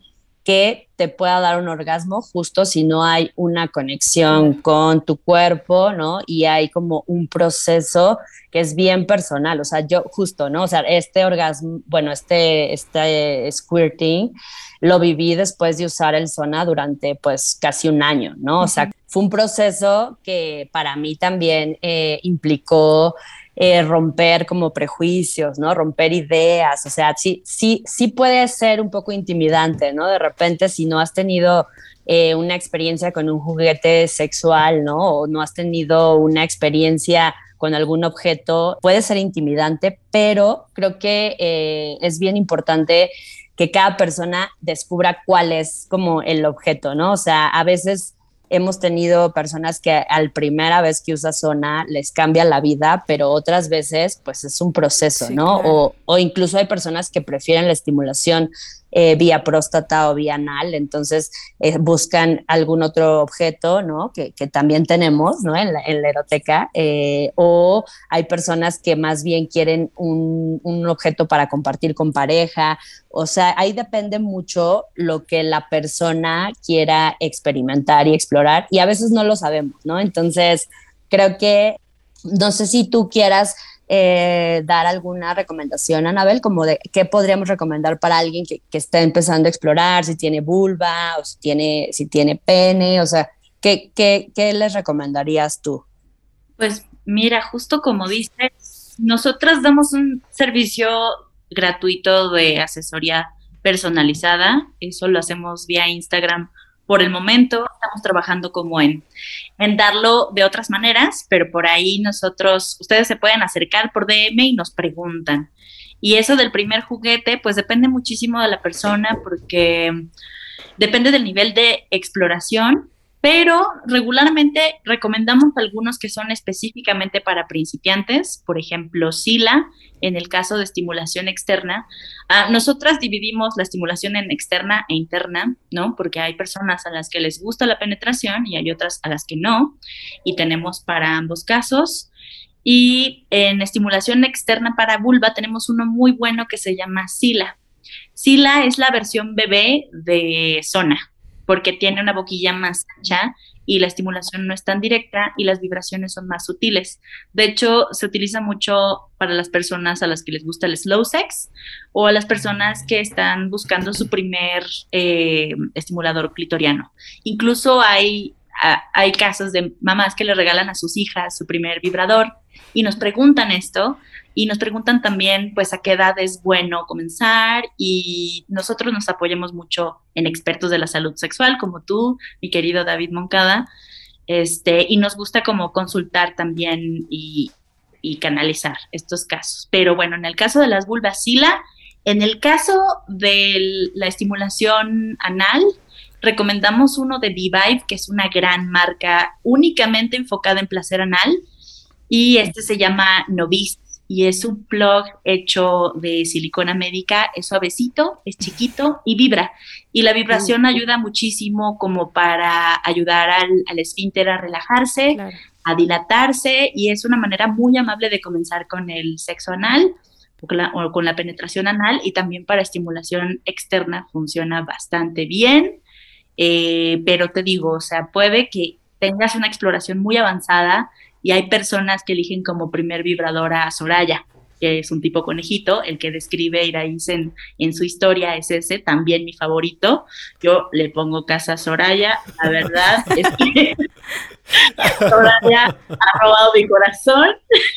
que te pueda dar un orgasmo justo si no hay una conexión con tu cuerpo, ¿no? Y hay como un proceso que es bien personal, o sea, yo justo, ¿no? O sea, este orgasmo, bueno, este, este squirting lo viví después de usar el Sona durante pues casi un año, ¿no? O sea, fue un proceso que para mí también eh, implicó eh, romper como prejuicios, ¿no? Romper ideas, o sea, sí, sí, sí puede ser un poco intimidante, ¿no? De repente si no has tenido eh, una experiencia con un juguete sexual, ¿no? O no has tenido una experiencia con algún objeto, puede ser intimidante, pero creo que eh, es bien importante que cada persona descubra cuál es como el objeto, ¿no? O sea, a veces hemos tenido personas que al primera vez que usa zona les cambia la vida, pero otras veces pues es un proceso, ¿no? O, o, incluso hay personas que prefieren la estimulación eh, vía próstata o vía anal, entonces eh, buscan algún otro objeto, ¿no? Que, también tenemos, ¿no? En la, en eroteca, eh, o hay personas que más bien quieren un, un, objeto para compartir con pareja, o sea, ahí depende mucho lo que la persona quiera experimentar y explorar, y a veces no lo sabemos, ¿no? Entonces, creo que, no sé si tú quieras eh, dar alguna recomendación, Anabel, como de qué podríamos recomendar para alguien que, está empezando a explorar, si tiene vulva o si tiene, si tiene pene, o sea, ¿qué, qué, qué les recomendarías tú? Pues mira, justo como dices, nosotras damos un servicio gratuito de asesoría personalizada, eso lo hacemos vía Instagram por el momento estamos trabajando como en, en darlo de otras maneras, pero por ahí nosotros, ustedes se pueden acercar por DM y nos preguntan. Y eso del primer juguete, pues depende muchísimo de la persona porque depende del nivel de exploración pero regularmente recomendamos algunos que son específicamente para principiantes, por ejemplo, SILA, en el caso de estimulación externa. Uh, nosotras dividimos la estimulación en externa e interna, ¿no? Porque hay personas a las que les gusta la penetración y hay otras a las que no, y tenemos para ambos casos. Y en estimulación externa para vulva tenemos uno muy bueno que se llama SILA. SILA es la versión bebé de Zona, porque tiene una boquilla más ancha y la estimulación no es tan directa y las vibraciones son más sutiles. De hecho, se utiliza mucho para las personas a las que les gusta el slow sex o a las personas que están buscando su primer eh, estimulador clitoriano. Incluso hay, hay casos de mamás que le regalan a sus hijas su primer vibrador y nos preguntan esto y nos preguntan también pues a qué edad es bueno comenzar y nosotros nos apoyamos mucho en expertos de la salud sexual como tú, mi querido David Moncada, este, y nos gusta como consultar también y, y canalizar estos casos. Pero bueno, en el caso de las vulvas SILA, en el caso de la estimulación anal, recomendamos uno de V-Vibe, que es una gran marca únicamente enfocada en placer anal, y este se llama Novice y es un plug hecho de silicona médica, es suavecito, es chiquito y vibra. Y la vibración ayuda muchísimo como para ayudar al, al esfínter a relajarse, claro. a dilatarse y es una manera muy amable de comenzar con el sexo anal o con, la, o con la penetración anal y también para estimulación externa funciona bastante bien. Eh, pero te digo, o sea, puede que tengas una exploración muy avanzada y hay personas que eligen como primer vibrador a Soraya, que es un tipo conejito, el que describe Iraíz en, en su historia es ese, también mi favorito. Yo le pongo casa a Soraya, la verdad [laughs] es que Soraya ha robado mi corazón [laughs]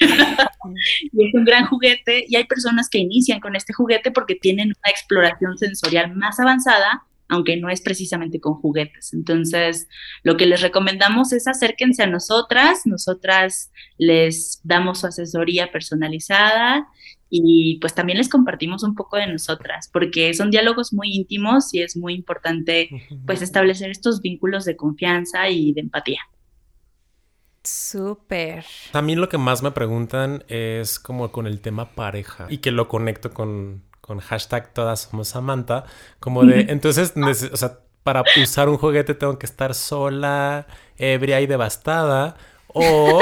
y es un gran juguete y hay personas que inician con este juguete porque tienen una exploración sensorial más avanzada aunque no es precisamente con juguetes. Entonces, lo que les recomendamos es acérquense a nosotras, nosotras les damos su asesoría personalizada y pues también les compartimos un poco de nosotras, porque son diálogos muy íntimos y es muy importante pues establecer estos vínculos de confianza y de empatía. Súper. A mí lo que más me preguntan es como con el tema pareja y que lo conecto con con hashtag todas somos Samantha, como de, entonces, o sea, para usar un juguete tengo que estar sola, ebria y devastada. O. [laughs]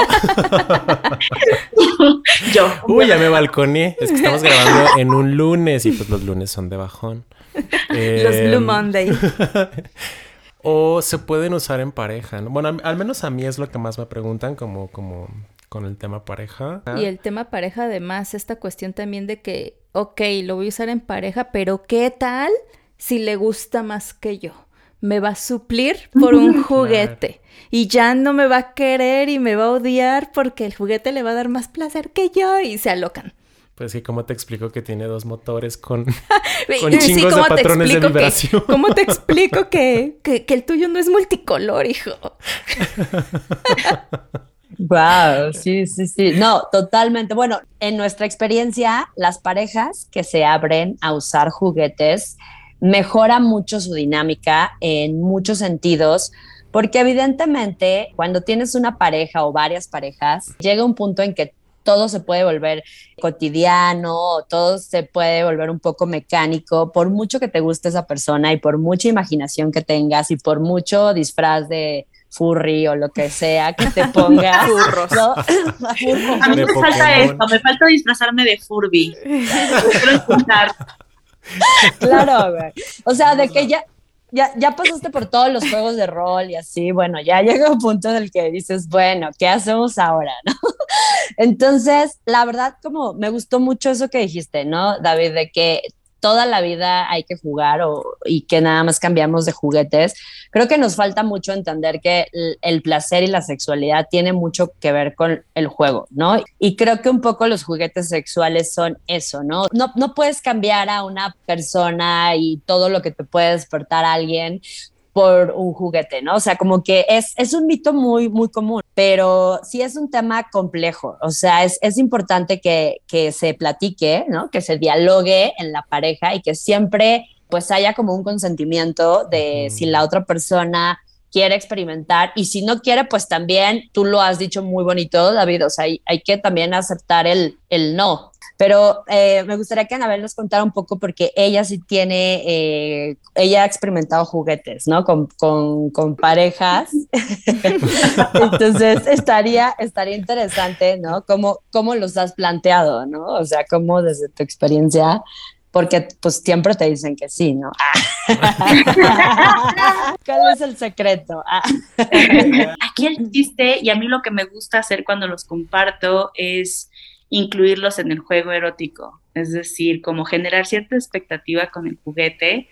Yo. Uy, ya me balconé. Es que estamos grabando en un lunes y pues los lunes son de bajón. Los Blue Em, Monday. [laughs] o se pueden usar en pareja. ¿no? Bueno, al menos a mí es lo que más me preguntan, como, como con el tema pareja. Y el tema pareja, además, esta cuestión también de que, ok, lo voy a usar en pareja, pero ¿qué tal si le gusta más que yo? Me va a suplir por un juguete y ya no me va a querer y me va a odiar porque el juguete le va a dar más placer que yo y se alocan. Pues sí, ¿cómo te explico que tiene dos motores con, [laughs] con sí, chingos de ¿cómo te patrones de explico que- vibración? ¿Cómo te [laughs] explico que, que, que el tuyo no es multicolor, hijo? [laughs] Wow, sí, sí, sí. No, totalmente. Bueno, en nuestra experiencia, las parejas que se abren a usar juguetes mejora mucho su dinámica en muchos sentidos, porque evidentemente cuando tienes una pareja o varias parejas, llega un punto en que todo se puede volver cotidiano, todo se puede volver un poco mecánico, por mucho que te guste esa persona y por mucha imaginación que tengas y por mucho disfraz de furry o lo que sea que te pongas. Furros. ¿no? [laughs] A mí me falta esto, me falta disfrazarme de Furby. Quiero intentar. Claro, güey. O sea, de que ya, ya, ya pasaste por todos los juegos de rol y así, bueno, ya llega un punto en el que dices, bueno, ¿qué hacemos ahora? ¿no? [laughs] Entonces, la verdad, como me gustó mucho eso que dijiste, ¿no, David? De que toda la vida hay que jugar o, y que nada más cambiamos de juguetes. Creo que nos falta mucho entender que el, placer y la sexualidad tiene mucho que ver con el juego, ¿no? Y creo que un poco los juguetes sexuales son eso, ¿no? No, no puedes cambiar a una persona y todo lo que te puede despertar a alguien por un juguete, ¿no? O sea, como que es, es un mito muy, muy común, pero sí es un tema complejo, o sea, es, es importante que, que se platique, ¿no? Que se dialogue en la pareja y que siempre pues haya como un consentimiento de si la otra persona quiere experimentar y si no quiere, pues también tú lo has dicho muy bonito, David, o sea, hay, hay que también aceptar el, el no. Pero eh, me gustaría que Anabel nos contara un poco porque ella sí tiene, eh, ella ha experimentado juguetes, ¿no? Con, con, con parejas. [laughs] Entonces estaría, estaría interesante, ¿no? ¿Cómo, ¿Cómo los has planteado, ¿no? O sea, cómo desde tu experiencia, porque pues siempre te dicen que sí, ¿no? [laughs] ¿Cuál es el secreto? Ah. Aquí el chiste, y a mí lo que me gusta hacer cuando los comparto es incluirlos en el juego erótico, es decir, como generar cierta expectativa con el juguete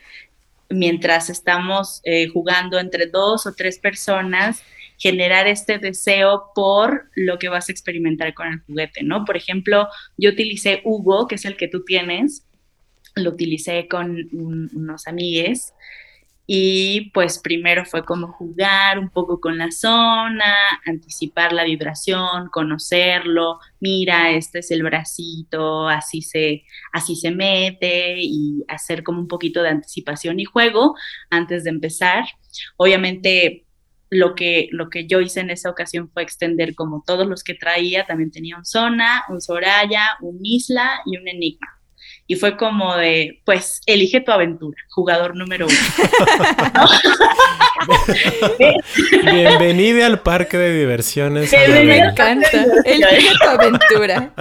mientras estamos eh, jugando entre dos o tres personas, generar este deseo por lo que vas a experimentar con el juguete, ¿no? Por ejemplo, yo utilicé Hugo, que es el que tú tienes, lo utilicé con un- unos amigues y pues primero fue como jugar un poco con la zona, anticipar la vibración, conocerlo, mira, este es el bracito, así se, así se mete y hacer como un poquito de anticipación y juego antes de empezar. Obviamente lo que, lo que yo hice en esa ocasión fue extender como todos los que traía, también tenía un Zona, un Soraya, un Isla y un Enigma. Y fue como de, pues, elige tu aventura, jugador número uno. [laughs] Bienvenida al parque de diversiones. Bienvenida Me encanta. Elige tu aventura.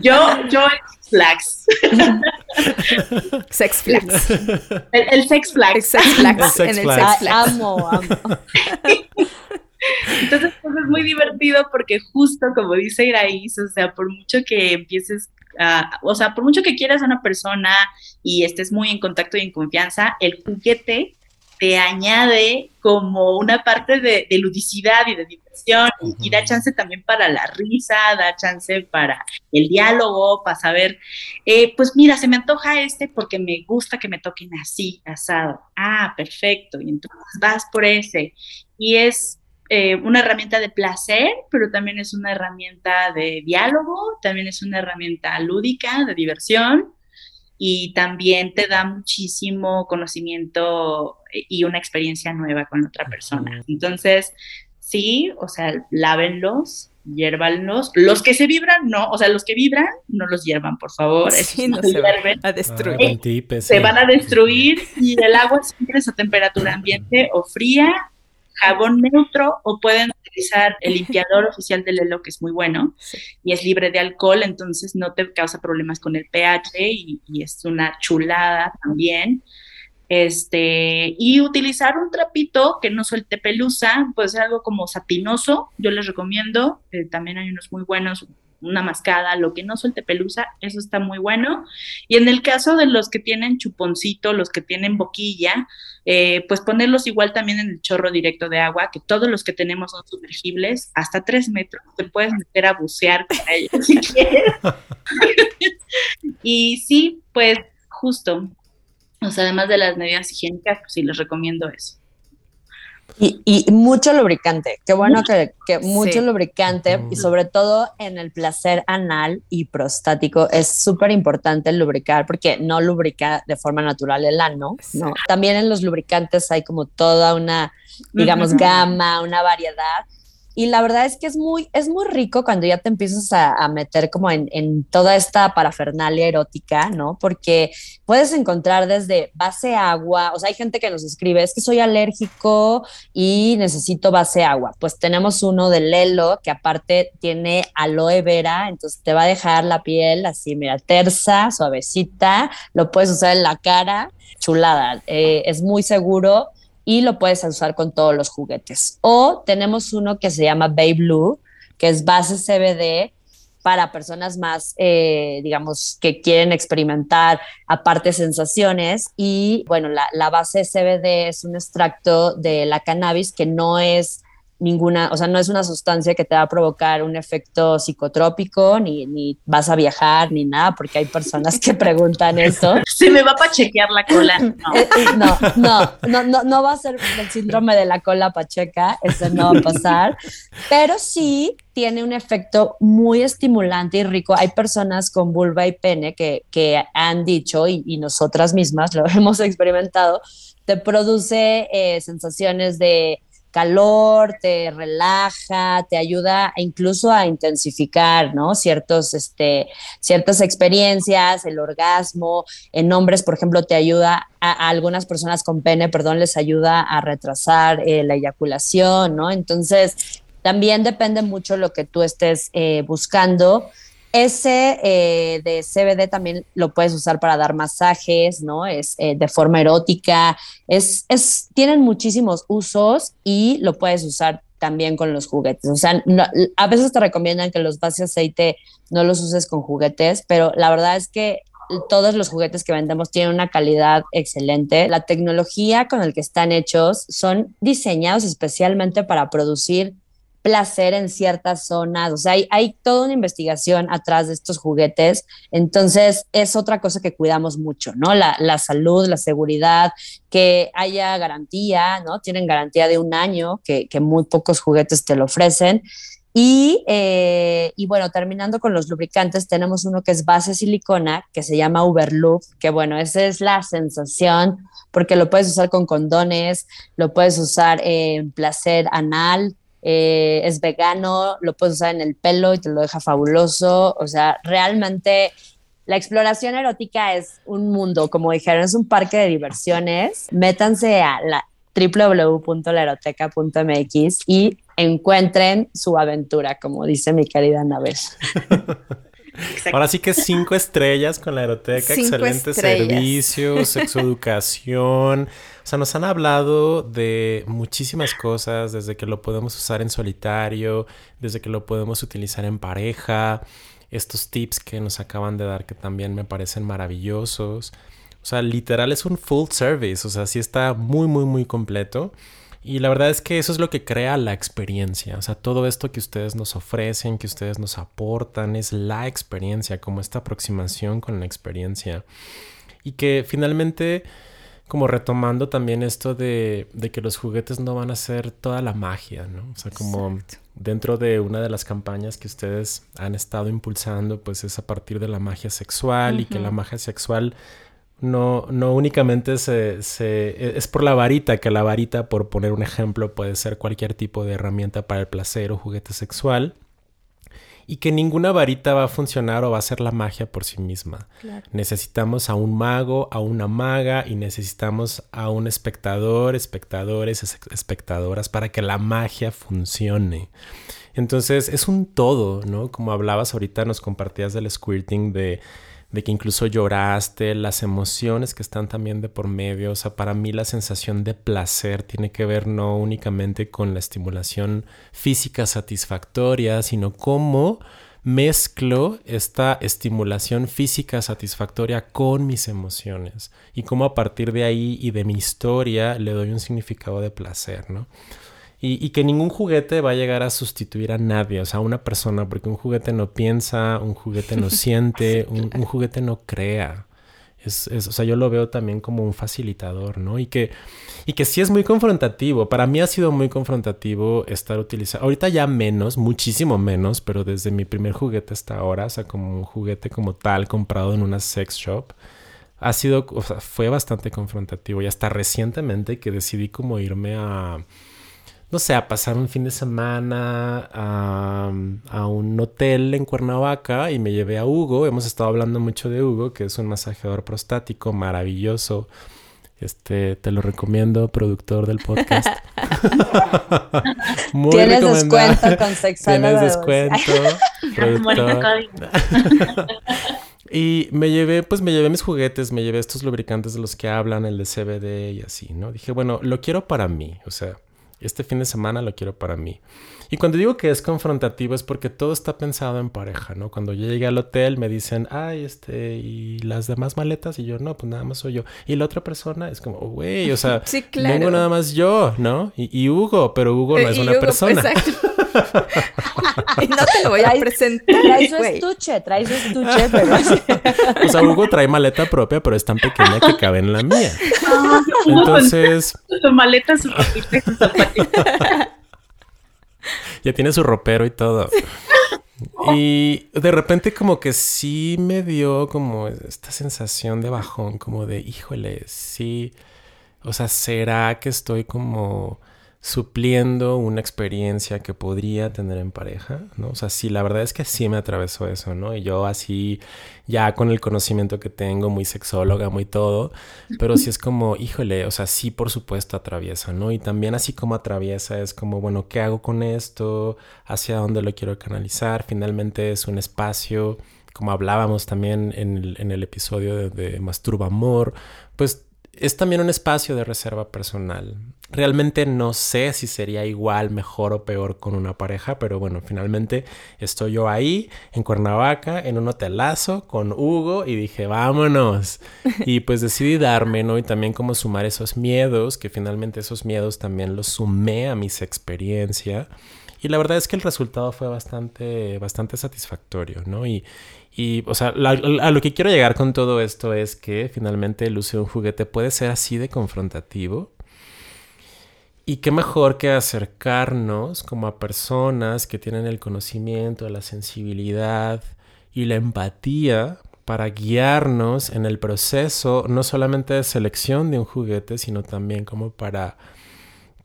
Yo, yo el Flags, [laughs] Sex Flags. el, el Sex Flags. Sex Flags. El Sex en el Flags. Sex Ay, Flags. amo, amo. Entonces, pues, es muy divertido porque justo como dice Iraís, o sea, por mucho que empieces o sea, por mucho que quieras a una persona y estés muy en contacto y en confianza, el juguete te añade como una parte de, de ludicidad y de diversión y, y da chance también para la risa, da chance para el diálogo, para saber, eh, pues mira, se me antoja este porque me gusta que me toquen así, asado. Ah, perfecto. Y entonces vas por ese. Y es eh, una herramienta de placer, pero también es una herramienta de diálogo, también es una herramienta lúdica, de diversión, y también te da muchísimo conocimiento y una experiencia nueva con otra persona. Entonces, sí, o sea, lávenlos, hiérvanlos. Los que se vibran, no, o sea, los que vibran, no los hiervan, por favor. Sí, no se hierven va a Ah, destruir. ese. se van a destruir y el agua siempre es a temperatura ambiente o fría, jabón neutro o pueden utilizar el limpiador oficial del Elo que es muy bueno Sí. y es libre de alcohol, entonces no te causa problemas con el pH y, y es una chulada también. Este, y utilizar un trapito que no suelte pelusa, puede ser algo como satinoso, yo les recomiendo, eh, también hay unos muy buenos, una mascada, lo que no suelte pelusa, eso está muy bueno. Y en el caso de los que tienen chuponcito, los que tienen boquilla, eh, pues ponerlos igual también en el chorro directo de agua, que todos los que tenemos son sumergibles, hasta tres metros, te puedes meter a bucear con ellos si [laughs] quieres. y sí, pues justo, o sea, además de las medidas higiénicas, pues sí les recomiendo eso. Y, mucho lubricante, qué bueno que, mucho lubricante y sobre todo en el placer anal y prostático es súper importante lubricar porque no lubrica de forma natural el ano, ¿no? También en los lubricantes hay como toda una, digamos, gama, una variedad y la verdad es que es muy, es muy rico cuando ya te empiezas a, meter como en, en, toda esta parafernalia erótica, ¿no? Porque puedes encontrar desde base agua, o sea, hay gente que nos escribe, es que soy alérgico y necesito base agua. Pues tenemos uno de Lelo que aparte tiene aloe vera, entonces te va a dejar la piel así, mira, tersa, suavecita, lo puedes usar en la cara, chulada, eh, es muy seguro y lo puedes usar con todos los juguetes. O tenemos uno que se llama Babe Blue, que es base CBD para personas más, eh, digamos, que quieren experimentar aparte sensaciones. Y bueno, la base CBD es un extracto de la cannabis que no es ninguna, o sea, no es una sustancia que te va a provocar un efecto psicotrópico, ni, ni vas a viajar, ni nada, porque hay personas que [laughs] preguntan eso. Se me va para chequear la cola. [laughs] Eh, eh, no. no, no, no, no, va a ser el síndrome de la cola pacheca, eso no va a pasar, pero sí tiene un efecto muy estimulante y rico. Hay personas con vulva y pene que, que han dicho, y, y nosotras mismas lo [laughs] hemos experimentado, te produce eh, sensaciones de calor, te relaja, te ayuda incluso a intensificar, ¿no? Ciertos, este, ciertas experiencias, el orgasmo. En hombres, por ejemplo, te ayuda a, algunas personas con pene, perdón, les ayuda a retrasar eh, la eyaculación, ¿no? Entonces, también depende mucho lo que tú estés eh, buscando. Ese eh, de CBD también lo puedes usar para dar masajes, ¿no? Es eh, de forma erótica, es, es, tienen muchísimos usos y lo puedes usar también con los juguetes. O sea, a veces te recomiendan que los bases aceite no los uses con juguetes, pero la verdad es que todos los juguetes que vendemos tienen una calidad excelente. La tecnología con la que están hechos son diseñados especialmente para producir placer en ciertas zonas, o sea, hay, hay, toda una investigación atrás de estos juguetes, entonces es otra cosa que cuidamos mucho, ¿no? La, salud, la seguridad, que haya garantía, ¿no? Tienen garantía de un año, que, que muy pocos juguetes te lo ofrecen. Y, eh, y, bueno, terminando con los lubricantes, tenemos uno que es base silicona, que se llama Uberloop, que bueno, esa es la sensación, porque lo puedes usar con condones, lo puedes usar en placer anal, eh, es vegano, lo puedes usar en el pelo y te lo deja fabuloso. O sea, realmente la exploración erótica es un mundo, como dijeron, es un parque de diversiones. Métanse a la www.laeroteca.mx y encuentren su aventura, como dice mi querida Anabel. Ahora sí que cinco estrellas con la aeroteca, excelente servicio, sexoeducación. [laughs] Sea, nos han hablado de muchísimas cosas, desde que lo podemos usar en solitario, desde que lo podemos utilizar en pareja, estos tips que nos acaban de dar que también me parecen maravillosos. O sea, literal es un full service, o sea, sí está muy, muy, muy completo. Y la verdad es que eso es lo que crea la experiencia. O sea, todo esto que ustedes nos ofrecen, que ustedes nos aportan, es la experiencia, como esta aproximación con la experiencia. Y que finalmente, como retomando también esto de, que los juguetes no van a ser toda la magia, ¿no? O sea, como dentro de una de las campañas que ustedes han estado impulsando, pues es a partir de la magia sexual y que la magia sexual no, no únicamente se, se, es por la varita, que la varita, por poner un ejemplo, puede ser cualquier tipo de herramienta para el placer o juguete sexual. Y que ninguna varita va a funcionar o va a ser la magia por sí misma. Necesitamos a un mago, a una maga y necesitamos a un espectador, espectadores, espectadoras para que la magia funcione. Entonces es un todo, ¿no? Como hablabas ahorita, nos compartías del squirting de de que incluso lloraste, las emociones que están también de por medio. O sea, para mí la sensación de placer tiene que ver no únicamente con la estimulación física satisfactoria, sino cómo mezclo esta estimulación física satisfactoria con mis emociones y cómo a partir de ahí y de mi historia le doy un significado de placer, ¿no? Y, que ningún juguete va a llegar a sustituir a nadie, o sea, a una persona, porque un juguete no piensa, un juguete no [laughs] siente, un, juguete no crea. Es, es, o sea, yo lo veo también como un facilitador, ¿no? Y que, y que sí es muy confrontativo. Para mí ha sido muy confrontativo estar utilizando. Ahorita ya menos, muchísimo menos, pero desde mi primer juguete hasta ahora, o sea, como un juguete como tal comprado en una sex shop, ha sido, o sea, fue bastante confrontativo. Y hasta recientemente que decidí como irme a no sé, a pasar un fin de semana a, un hotel en Cuernavaca y me llevé a Hugo. Hemos estado hablando mucho de Hugo, que es un masajeador prostático maravilloso. Este, te lo recomiendo, productor del podcast. [laughs] Muy Tienes descuento con Tienes descuento. [laughs] [laughs] y me llevé, pues me llevé mis juguetes, me llevé estos lubricantes de los que hablan, el de CBD y así, ¿no? Dije, bueno, lo quiero para mí, o sea, este fin de semana lo quiero para mí. Y cuando digo que es confrontativo es porque todo está pensado en pareja, ¿no? Cuando yo llegué al hotel me dicen, ay, este, y las demás maletas, y yo, no, pues nada más soy yo. Y la otra persona es como, güey, o sea, [laughs] vengo nada más yo, ¿no? Y, Hugo, pero Hugo no es una persona. Exacto. [laughs] [laughs] no te lo voy a presentar. Trae su estuche, trae su estuche, pero. o sea, Hugo trae maleta propia, pero es tan pequeña que cabe en la mía. Ah, Entonces. Su maleta, su [laughs] Ya tiene su ropero y todo. [laughs] Y de repente como que sí me dio como esta sensación de bajón, como de, híjole, sí, o sea, ¿será que estoy como supliendo una experiencia que podría tener en pareja, ¿no? O sea, sí, la verdad es que sí me atravesó eso, ¿no? Y yo así, ya con el conocimiento que tengo, muy sexóloga, muy todo, pero sí es como, híjole, o sea, sí, por supuesto atraviesa, ¿no? Y también así como atraviesa es como, bueno, ¿qué hago con esto? ¿Hacia dónde lo quiero canalizar? Finalmente es un espacio, como hablábamos también en el, episodio de, de Masturba Amor, pues es también un espacio de reserva personal. Realmente no sé si sería igual, mejor o peor con una pareja, pero bueno, finalmente estoy yo ahí en Cuernavaca, en un hotelazo con Hugo y dije, vámonos. [laughs] Y pues decidí darme, ¿no? Y también como sumar esos miedos, que finalmente esos miedos también los sumé a mis experiencias. Y la verdad es que el resultado fue bastante, bastante satisfactorio, ¿no? Y, y, o sea, a lo que quiero llegar con todo esto es que finalmente el uso de un juguete puede ser así de confrontativo. Y qué mejor que acercarnos como a personas que tienen el conocimiento, la sensibilidad y la empatía para guiarnos en el proceso, no solamente de selección de un juguete, sino también como para,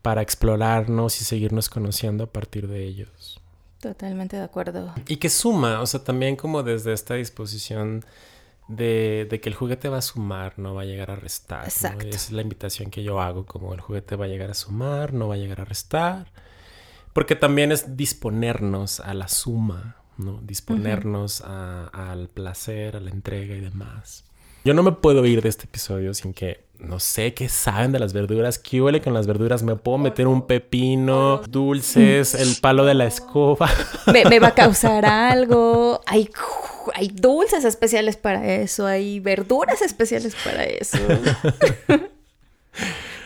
para explorarnos y seguirnos conociendo a partir de ellos. Totalmente de acuerdo. Y que suma, o sea, también como desde esta disposición de, que el juguete va a sumar, no va a llegar a restar. Exacto. Esa es la invitación que yo hago, como el juguete va a llegar a sumar, no va a llegar a restar. Porque también es disponernos a la suma, ¿no? Disponernos al placer, a la entrega y demás. Yo no me puedo ir de este episodio sin que no sé qué saben de las verduras, qué huele con las verduras, me puedo meter un pepino, dulces, el palo de la escoba. Me, va a causar [laughs] algo. Hay, hay dulces especiales para eso, hay verduras especiales para eso. [laughs]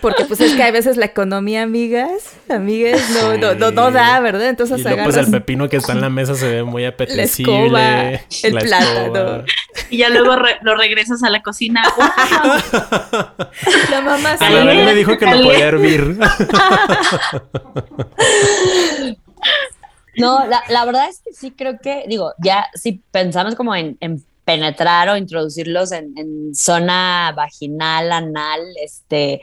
Porque pues es que a veces la economía, amigas, amigas, no, no, no, da, ¿verdad? Entonces y pues el pepino que está en la [laughs] mesa se ve muy apetecible. La escoba, el plátano. Y ya luego lo regresas a la cocina. [laughs] la mamá se A me dijo que lo podía hervir. No, la, la, verdad es que sí creo que, digo, ya si pensamos como en, en penetrar o introducirlos en, en, zona vaginal, anal, este,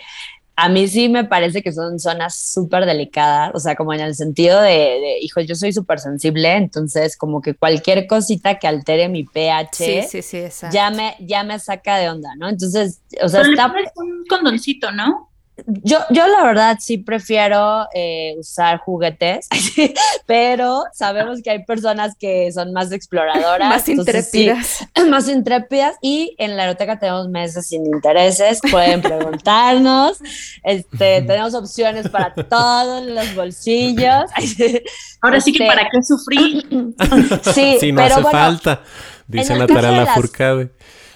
a mí sí me parece que son zonas súper delicadas, o sea, como en el sentido de, hijo, yo soy súper sensible, entonces como que cualquier cosita que altere mi pH sí, sí, ya, me, ya me saca de onda, ¿no? Entonces, o sea, está... un condoncito, ¿no? Yo, yo la verdad sí prefiero eh, usar juguetes, [laughs] pero sabemos que hay personas que son más exploradoras. [laughs] más intrépidas. [clears throat] más intrépidas y en la aeroteca tenemos mesas sin intereses, pueden preguntarnos, [laughs] este, tenemos opciones para todos los bolsillos. Ahora sí que este, para qué sufrir. [clears throat] sí, sí no pero hace falta, dice Natalia Lafourcade.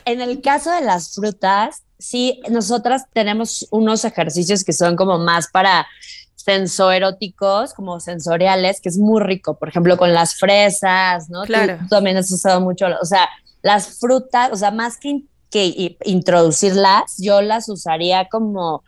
En el caso de las frutas, sí, nosotras tenemos unos ejercicios que son como más para sensoeróticos, como sensoriales, que es muy rico. Por ejemplo, con las fresas, ¿no? Claro. Tú, también has usado mucho, o sea, las frutas, o sea, más que, que introducirlas, yo las usaría como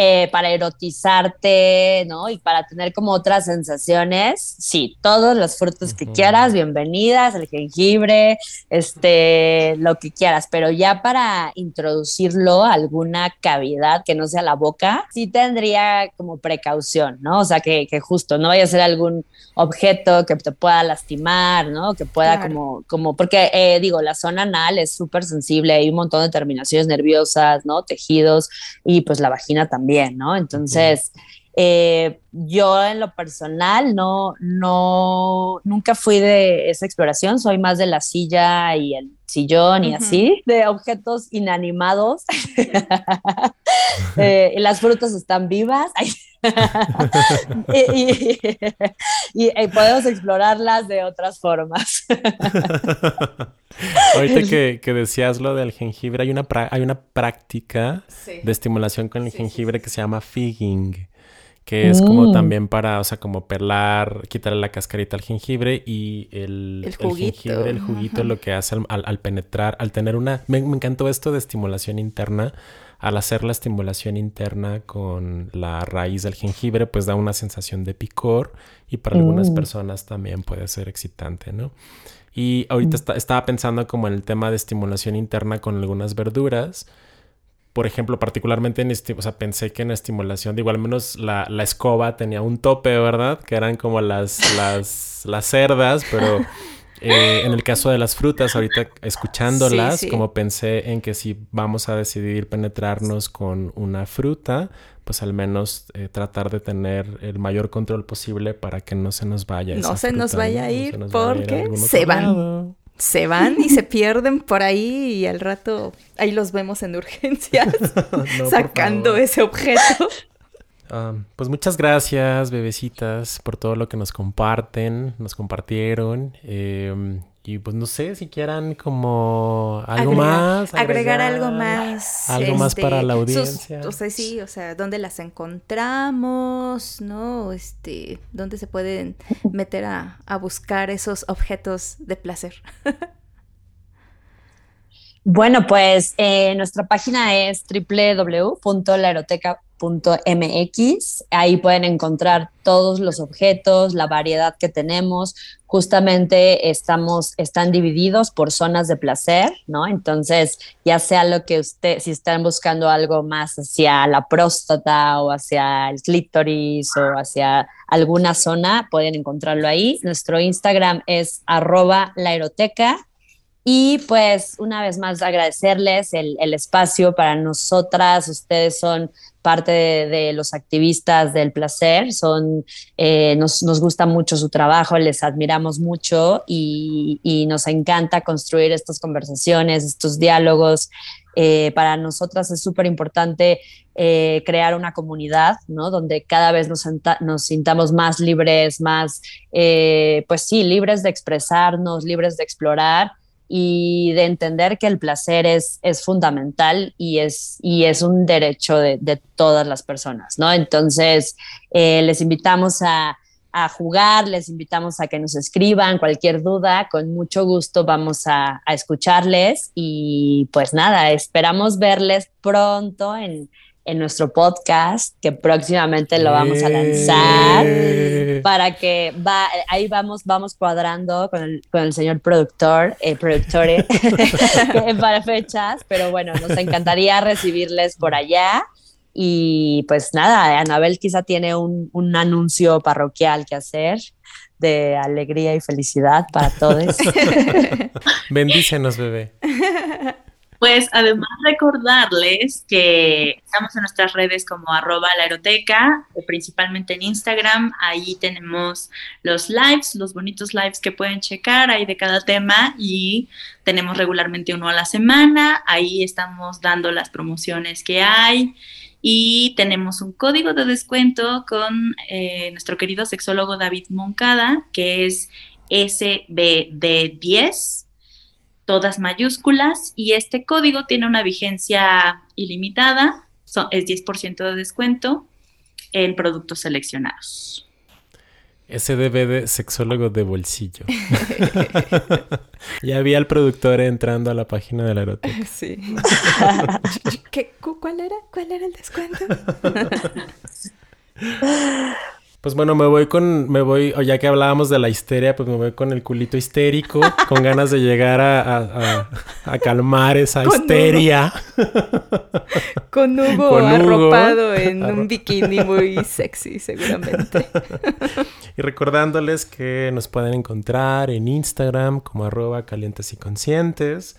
eh, para erotizarte, ¿no? Y para tener como otras sensaciones, sí, todos los frutos que quieras, bienvenidas, el jengibre, este, lo que quieras, pero ya para introducirlo a alguna cavidad que no sea la boca, sí tendría como precaución, ¿no? O sea, que, justo no vaya a ser algún objeto que te pueda lastimar, ¿no? Que pueda como, como, porque eh, digo, la zona anal es súper sensible, hay un montón de terminaciones nerviosas, ¿no? Tejidos y pues la vagina también ¿no? Entonces, eh, yo en lo personal no, no, nunca fui de esa exploración, soy más de la silla y el sillón y así, de objetos inanimados. [laughs] [laughs] Eh, y las frutas están vivas. [laughs] y, y, podemos explorarlas de otras formas. Ahorita que, que, decías lo del jengibre, hay una, hay una práctica de estimulación con el jengibre que se llama figging que es como mm. también para, o sea, como pelar, quitarle la cascarita al jengibre y el, el, jengibre, el juguito, lo que hace al, penetrar, al tener una... Me, encantó esto de estimulación interna. Al hacer la estimulación interna con la raíz del jengibre, pues da una sensación de picor y para algunas mm. personas también puede ser excitante, ¿no? Y ahorita mm. estaba pensando como en el tema de estimulación interna con algunas verduras por ejemplo, particularmente en o sea, pensé que en estimulación, digo, al menos la, escoba tenía un tope, ¿verdad? Que eran como las, las, las cerdas, pero eh, en el caso de las frutas, ahorita escuchándolas, como pensé en que si vamos a decidir penetrarnos con una fruta, pues al menos eh, tratar de tener el mayor control posible para que no se nos vaya. No se nos vaya a ir porque se van se van y se pierden por ahí y al rato ahí los vemos en urgencias [laughs] sacando ese objeto. Ah, pues muchas gracias, bebecitas, por todo lo que nos comparten, nos compartieron. Eh, y pues no sé si quieran como algo más. Agregar, algo más. Algo más para este, la audiencia. o sea, sí, o sea, dónde las encontramos, ¿no? Este, dónde se pueden meter a, a buscar esos objetos de placer. [laughs] Bueno, pues eh, nuestra página es www.laeroteca.mx. Ahí pueden encontrar todos los objetos, la variedad que tenemos. Justamente estamos, están divididos por zonas de placer, ¿no? Entonces, ya sea lo que usted, si están buscando algo más hacia la próstata o hacia el clítoris o hacia alguna zona, pueden encontrarlo ahí. Nuestro Instagram es arroba laeroteca y pues una vez más agradecerles el, espacio para nosotras. Ustedes son parte de, los activistas del placer, son, eh, nos, gusta mucho su trabajo, les admiramos mucho y, nos encanta construir estas conversaciones, estos diálogos. Eh, para nosotras es súper importante eh, crear una comunidad, ¿no? Donde cada vez nos, nos sintamos más libres, más, pues sí, libres de expresarnos, libres de explorar y de entender que el placer es, es fundamental y es, y es un derecho de, todas las personas, ¿no? Entonces, eh, les invitamos a, jugar, les invitamos a que nos escriban cualquier duda, con mucho gusto vamos a, a escucharles y pues nada, esperamos verles pronto en, en nuestro podcast, que próximamente lo vamos a lanzar, eh. para que va, ahí vamos, vamos cuadrando con el, con el señor productor, eh, productore, [laughs] [laughs] para fechas, pero bueno, nos encantaría recibirles por allá. Y pues nada, Anabel quizá tiene un, un anuncio parroquial que hacer de alegría y felicidad para todos. [laughs] Bendícenos, bebé. Pues además recordarles que estamos en nuestras redes como arroba la eroteca, principalmente en Instagram, ahí tenemos los lives, los bonitos lives que pueden checar ahí de cada tema y tenemos regularmente uno a la semana, ahí estamos dando las promociones que hay y tenemos un código de descuento con eh, nuestro querido sexólogo David Moncada, que es SBD10 todas mayúsculas y este código tiene una vigencia ilimitada, es 10% de descuento en productos seleccionados. SDB de sexólogo de bolsillo. [laughs] ya vi al productor entrando a la página de la eroteca. [laughs] Sí. [laughs] ¿Cuál era? ¿Cuál era el descuento? Pues bueno, me voy con, me voy, o ya que hablábamos de la histeria, pues me voy con el culito histérico, [laughs] con ganas de llegar a, calmar esa histeria. [laughs] Con Hugo, arropado en un bikini muy sexy, seguramente. [laughs] y recordándoles que nos pueden encontrar en Instagram como arroba calientes y conscientes.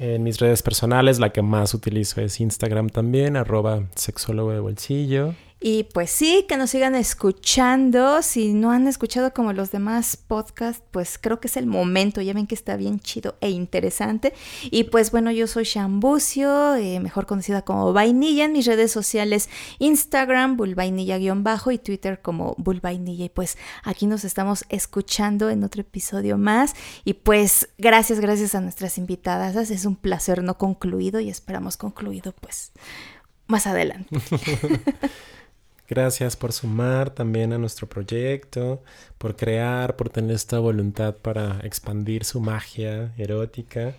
En mis redes personales, la que más utilizo es Instagram también, arroba sexólogo de bolsillo. Y pues sí, que nos sigan escuchando. Si no han escuchado como los demás podcasts, pues creo que es el momento. Ya ven que está bien chido e interesante. Y pues bueno, yo soy Shambucio, eh, mejor conocida como Vainilla en mis redes sociales Instagram, Bulvainilla-bajo y Twitter como Bulvainilla. Y pues aquí nos estamos escuchando en otro episodio más. Y pues gracias, gracias a nuestras invitadas. Es un placer no concluido y esperamos concluido pues más adelante. [laughs] Gracias por sumar también a nuestro proyecto, por crear, por tener esta voluntad para expandir su magia erótica.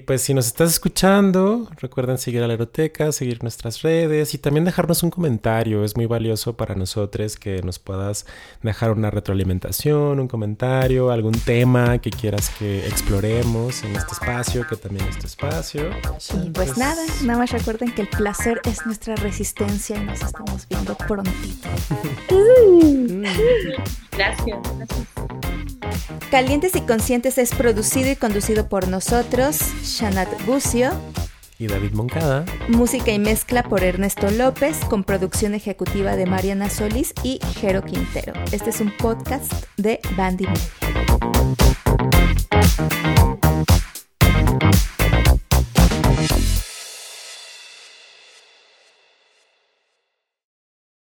Pues si nos estás escuchando, recuerden seguir a la Eroteca, seguir nuestras redes y también dejarnos un comentario. Es muy valioso para nosotros que nos puedas dejar una retroalimentación, un comentario, algún tema que quieras que exploremos en este espacio, que también es tu espacio. Y pues, nada, nada más recuerden que el placer es nuestra resistencia y nos estamos viendo prontito. [laughs] gracias, gracias. Calientes y Conscientes es producido y conducido por nosotros, Shanat Bucio y David Moncada. Música y mezcla por Ernesto López, con producción ejecutiva de Mariana Solís y Jero Quintero. Este es un podcast de Bandy Media.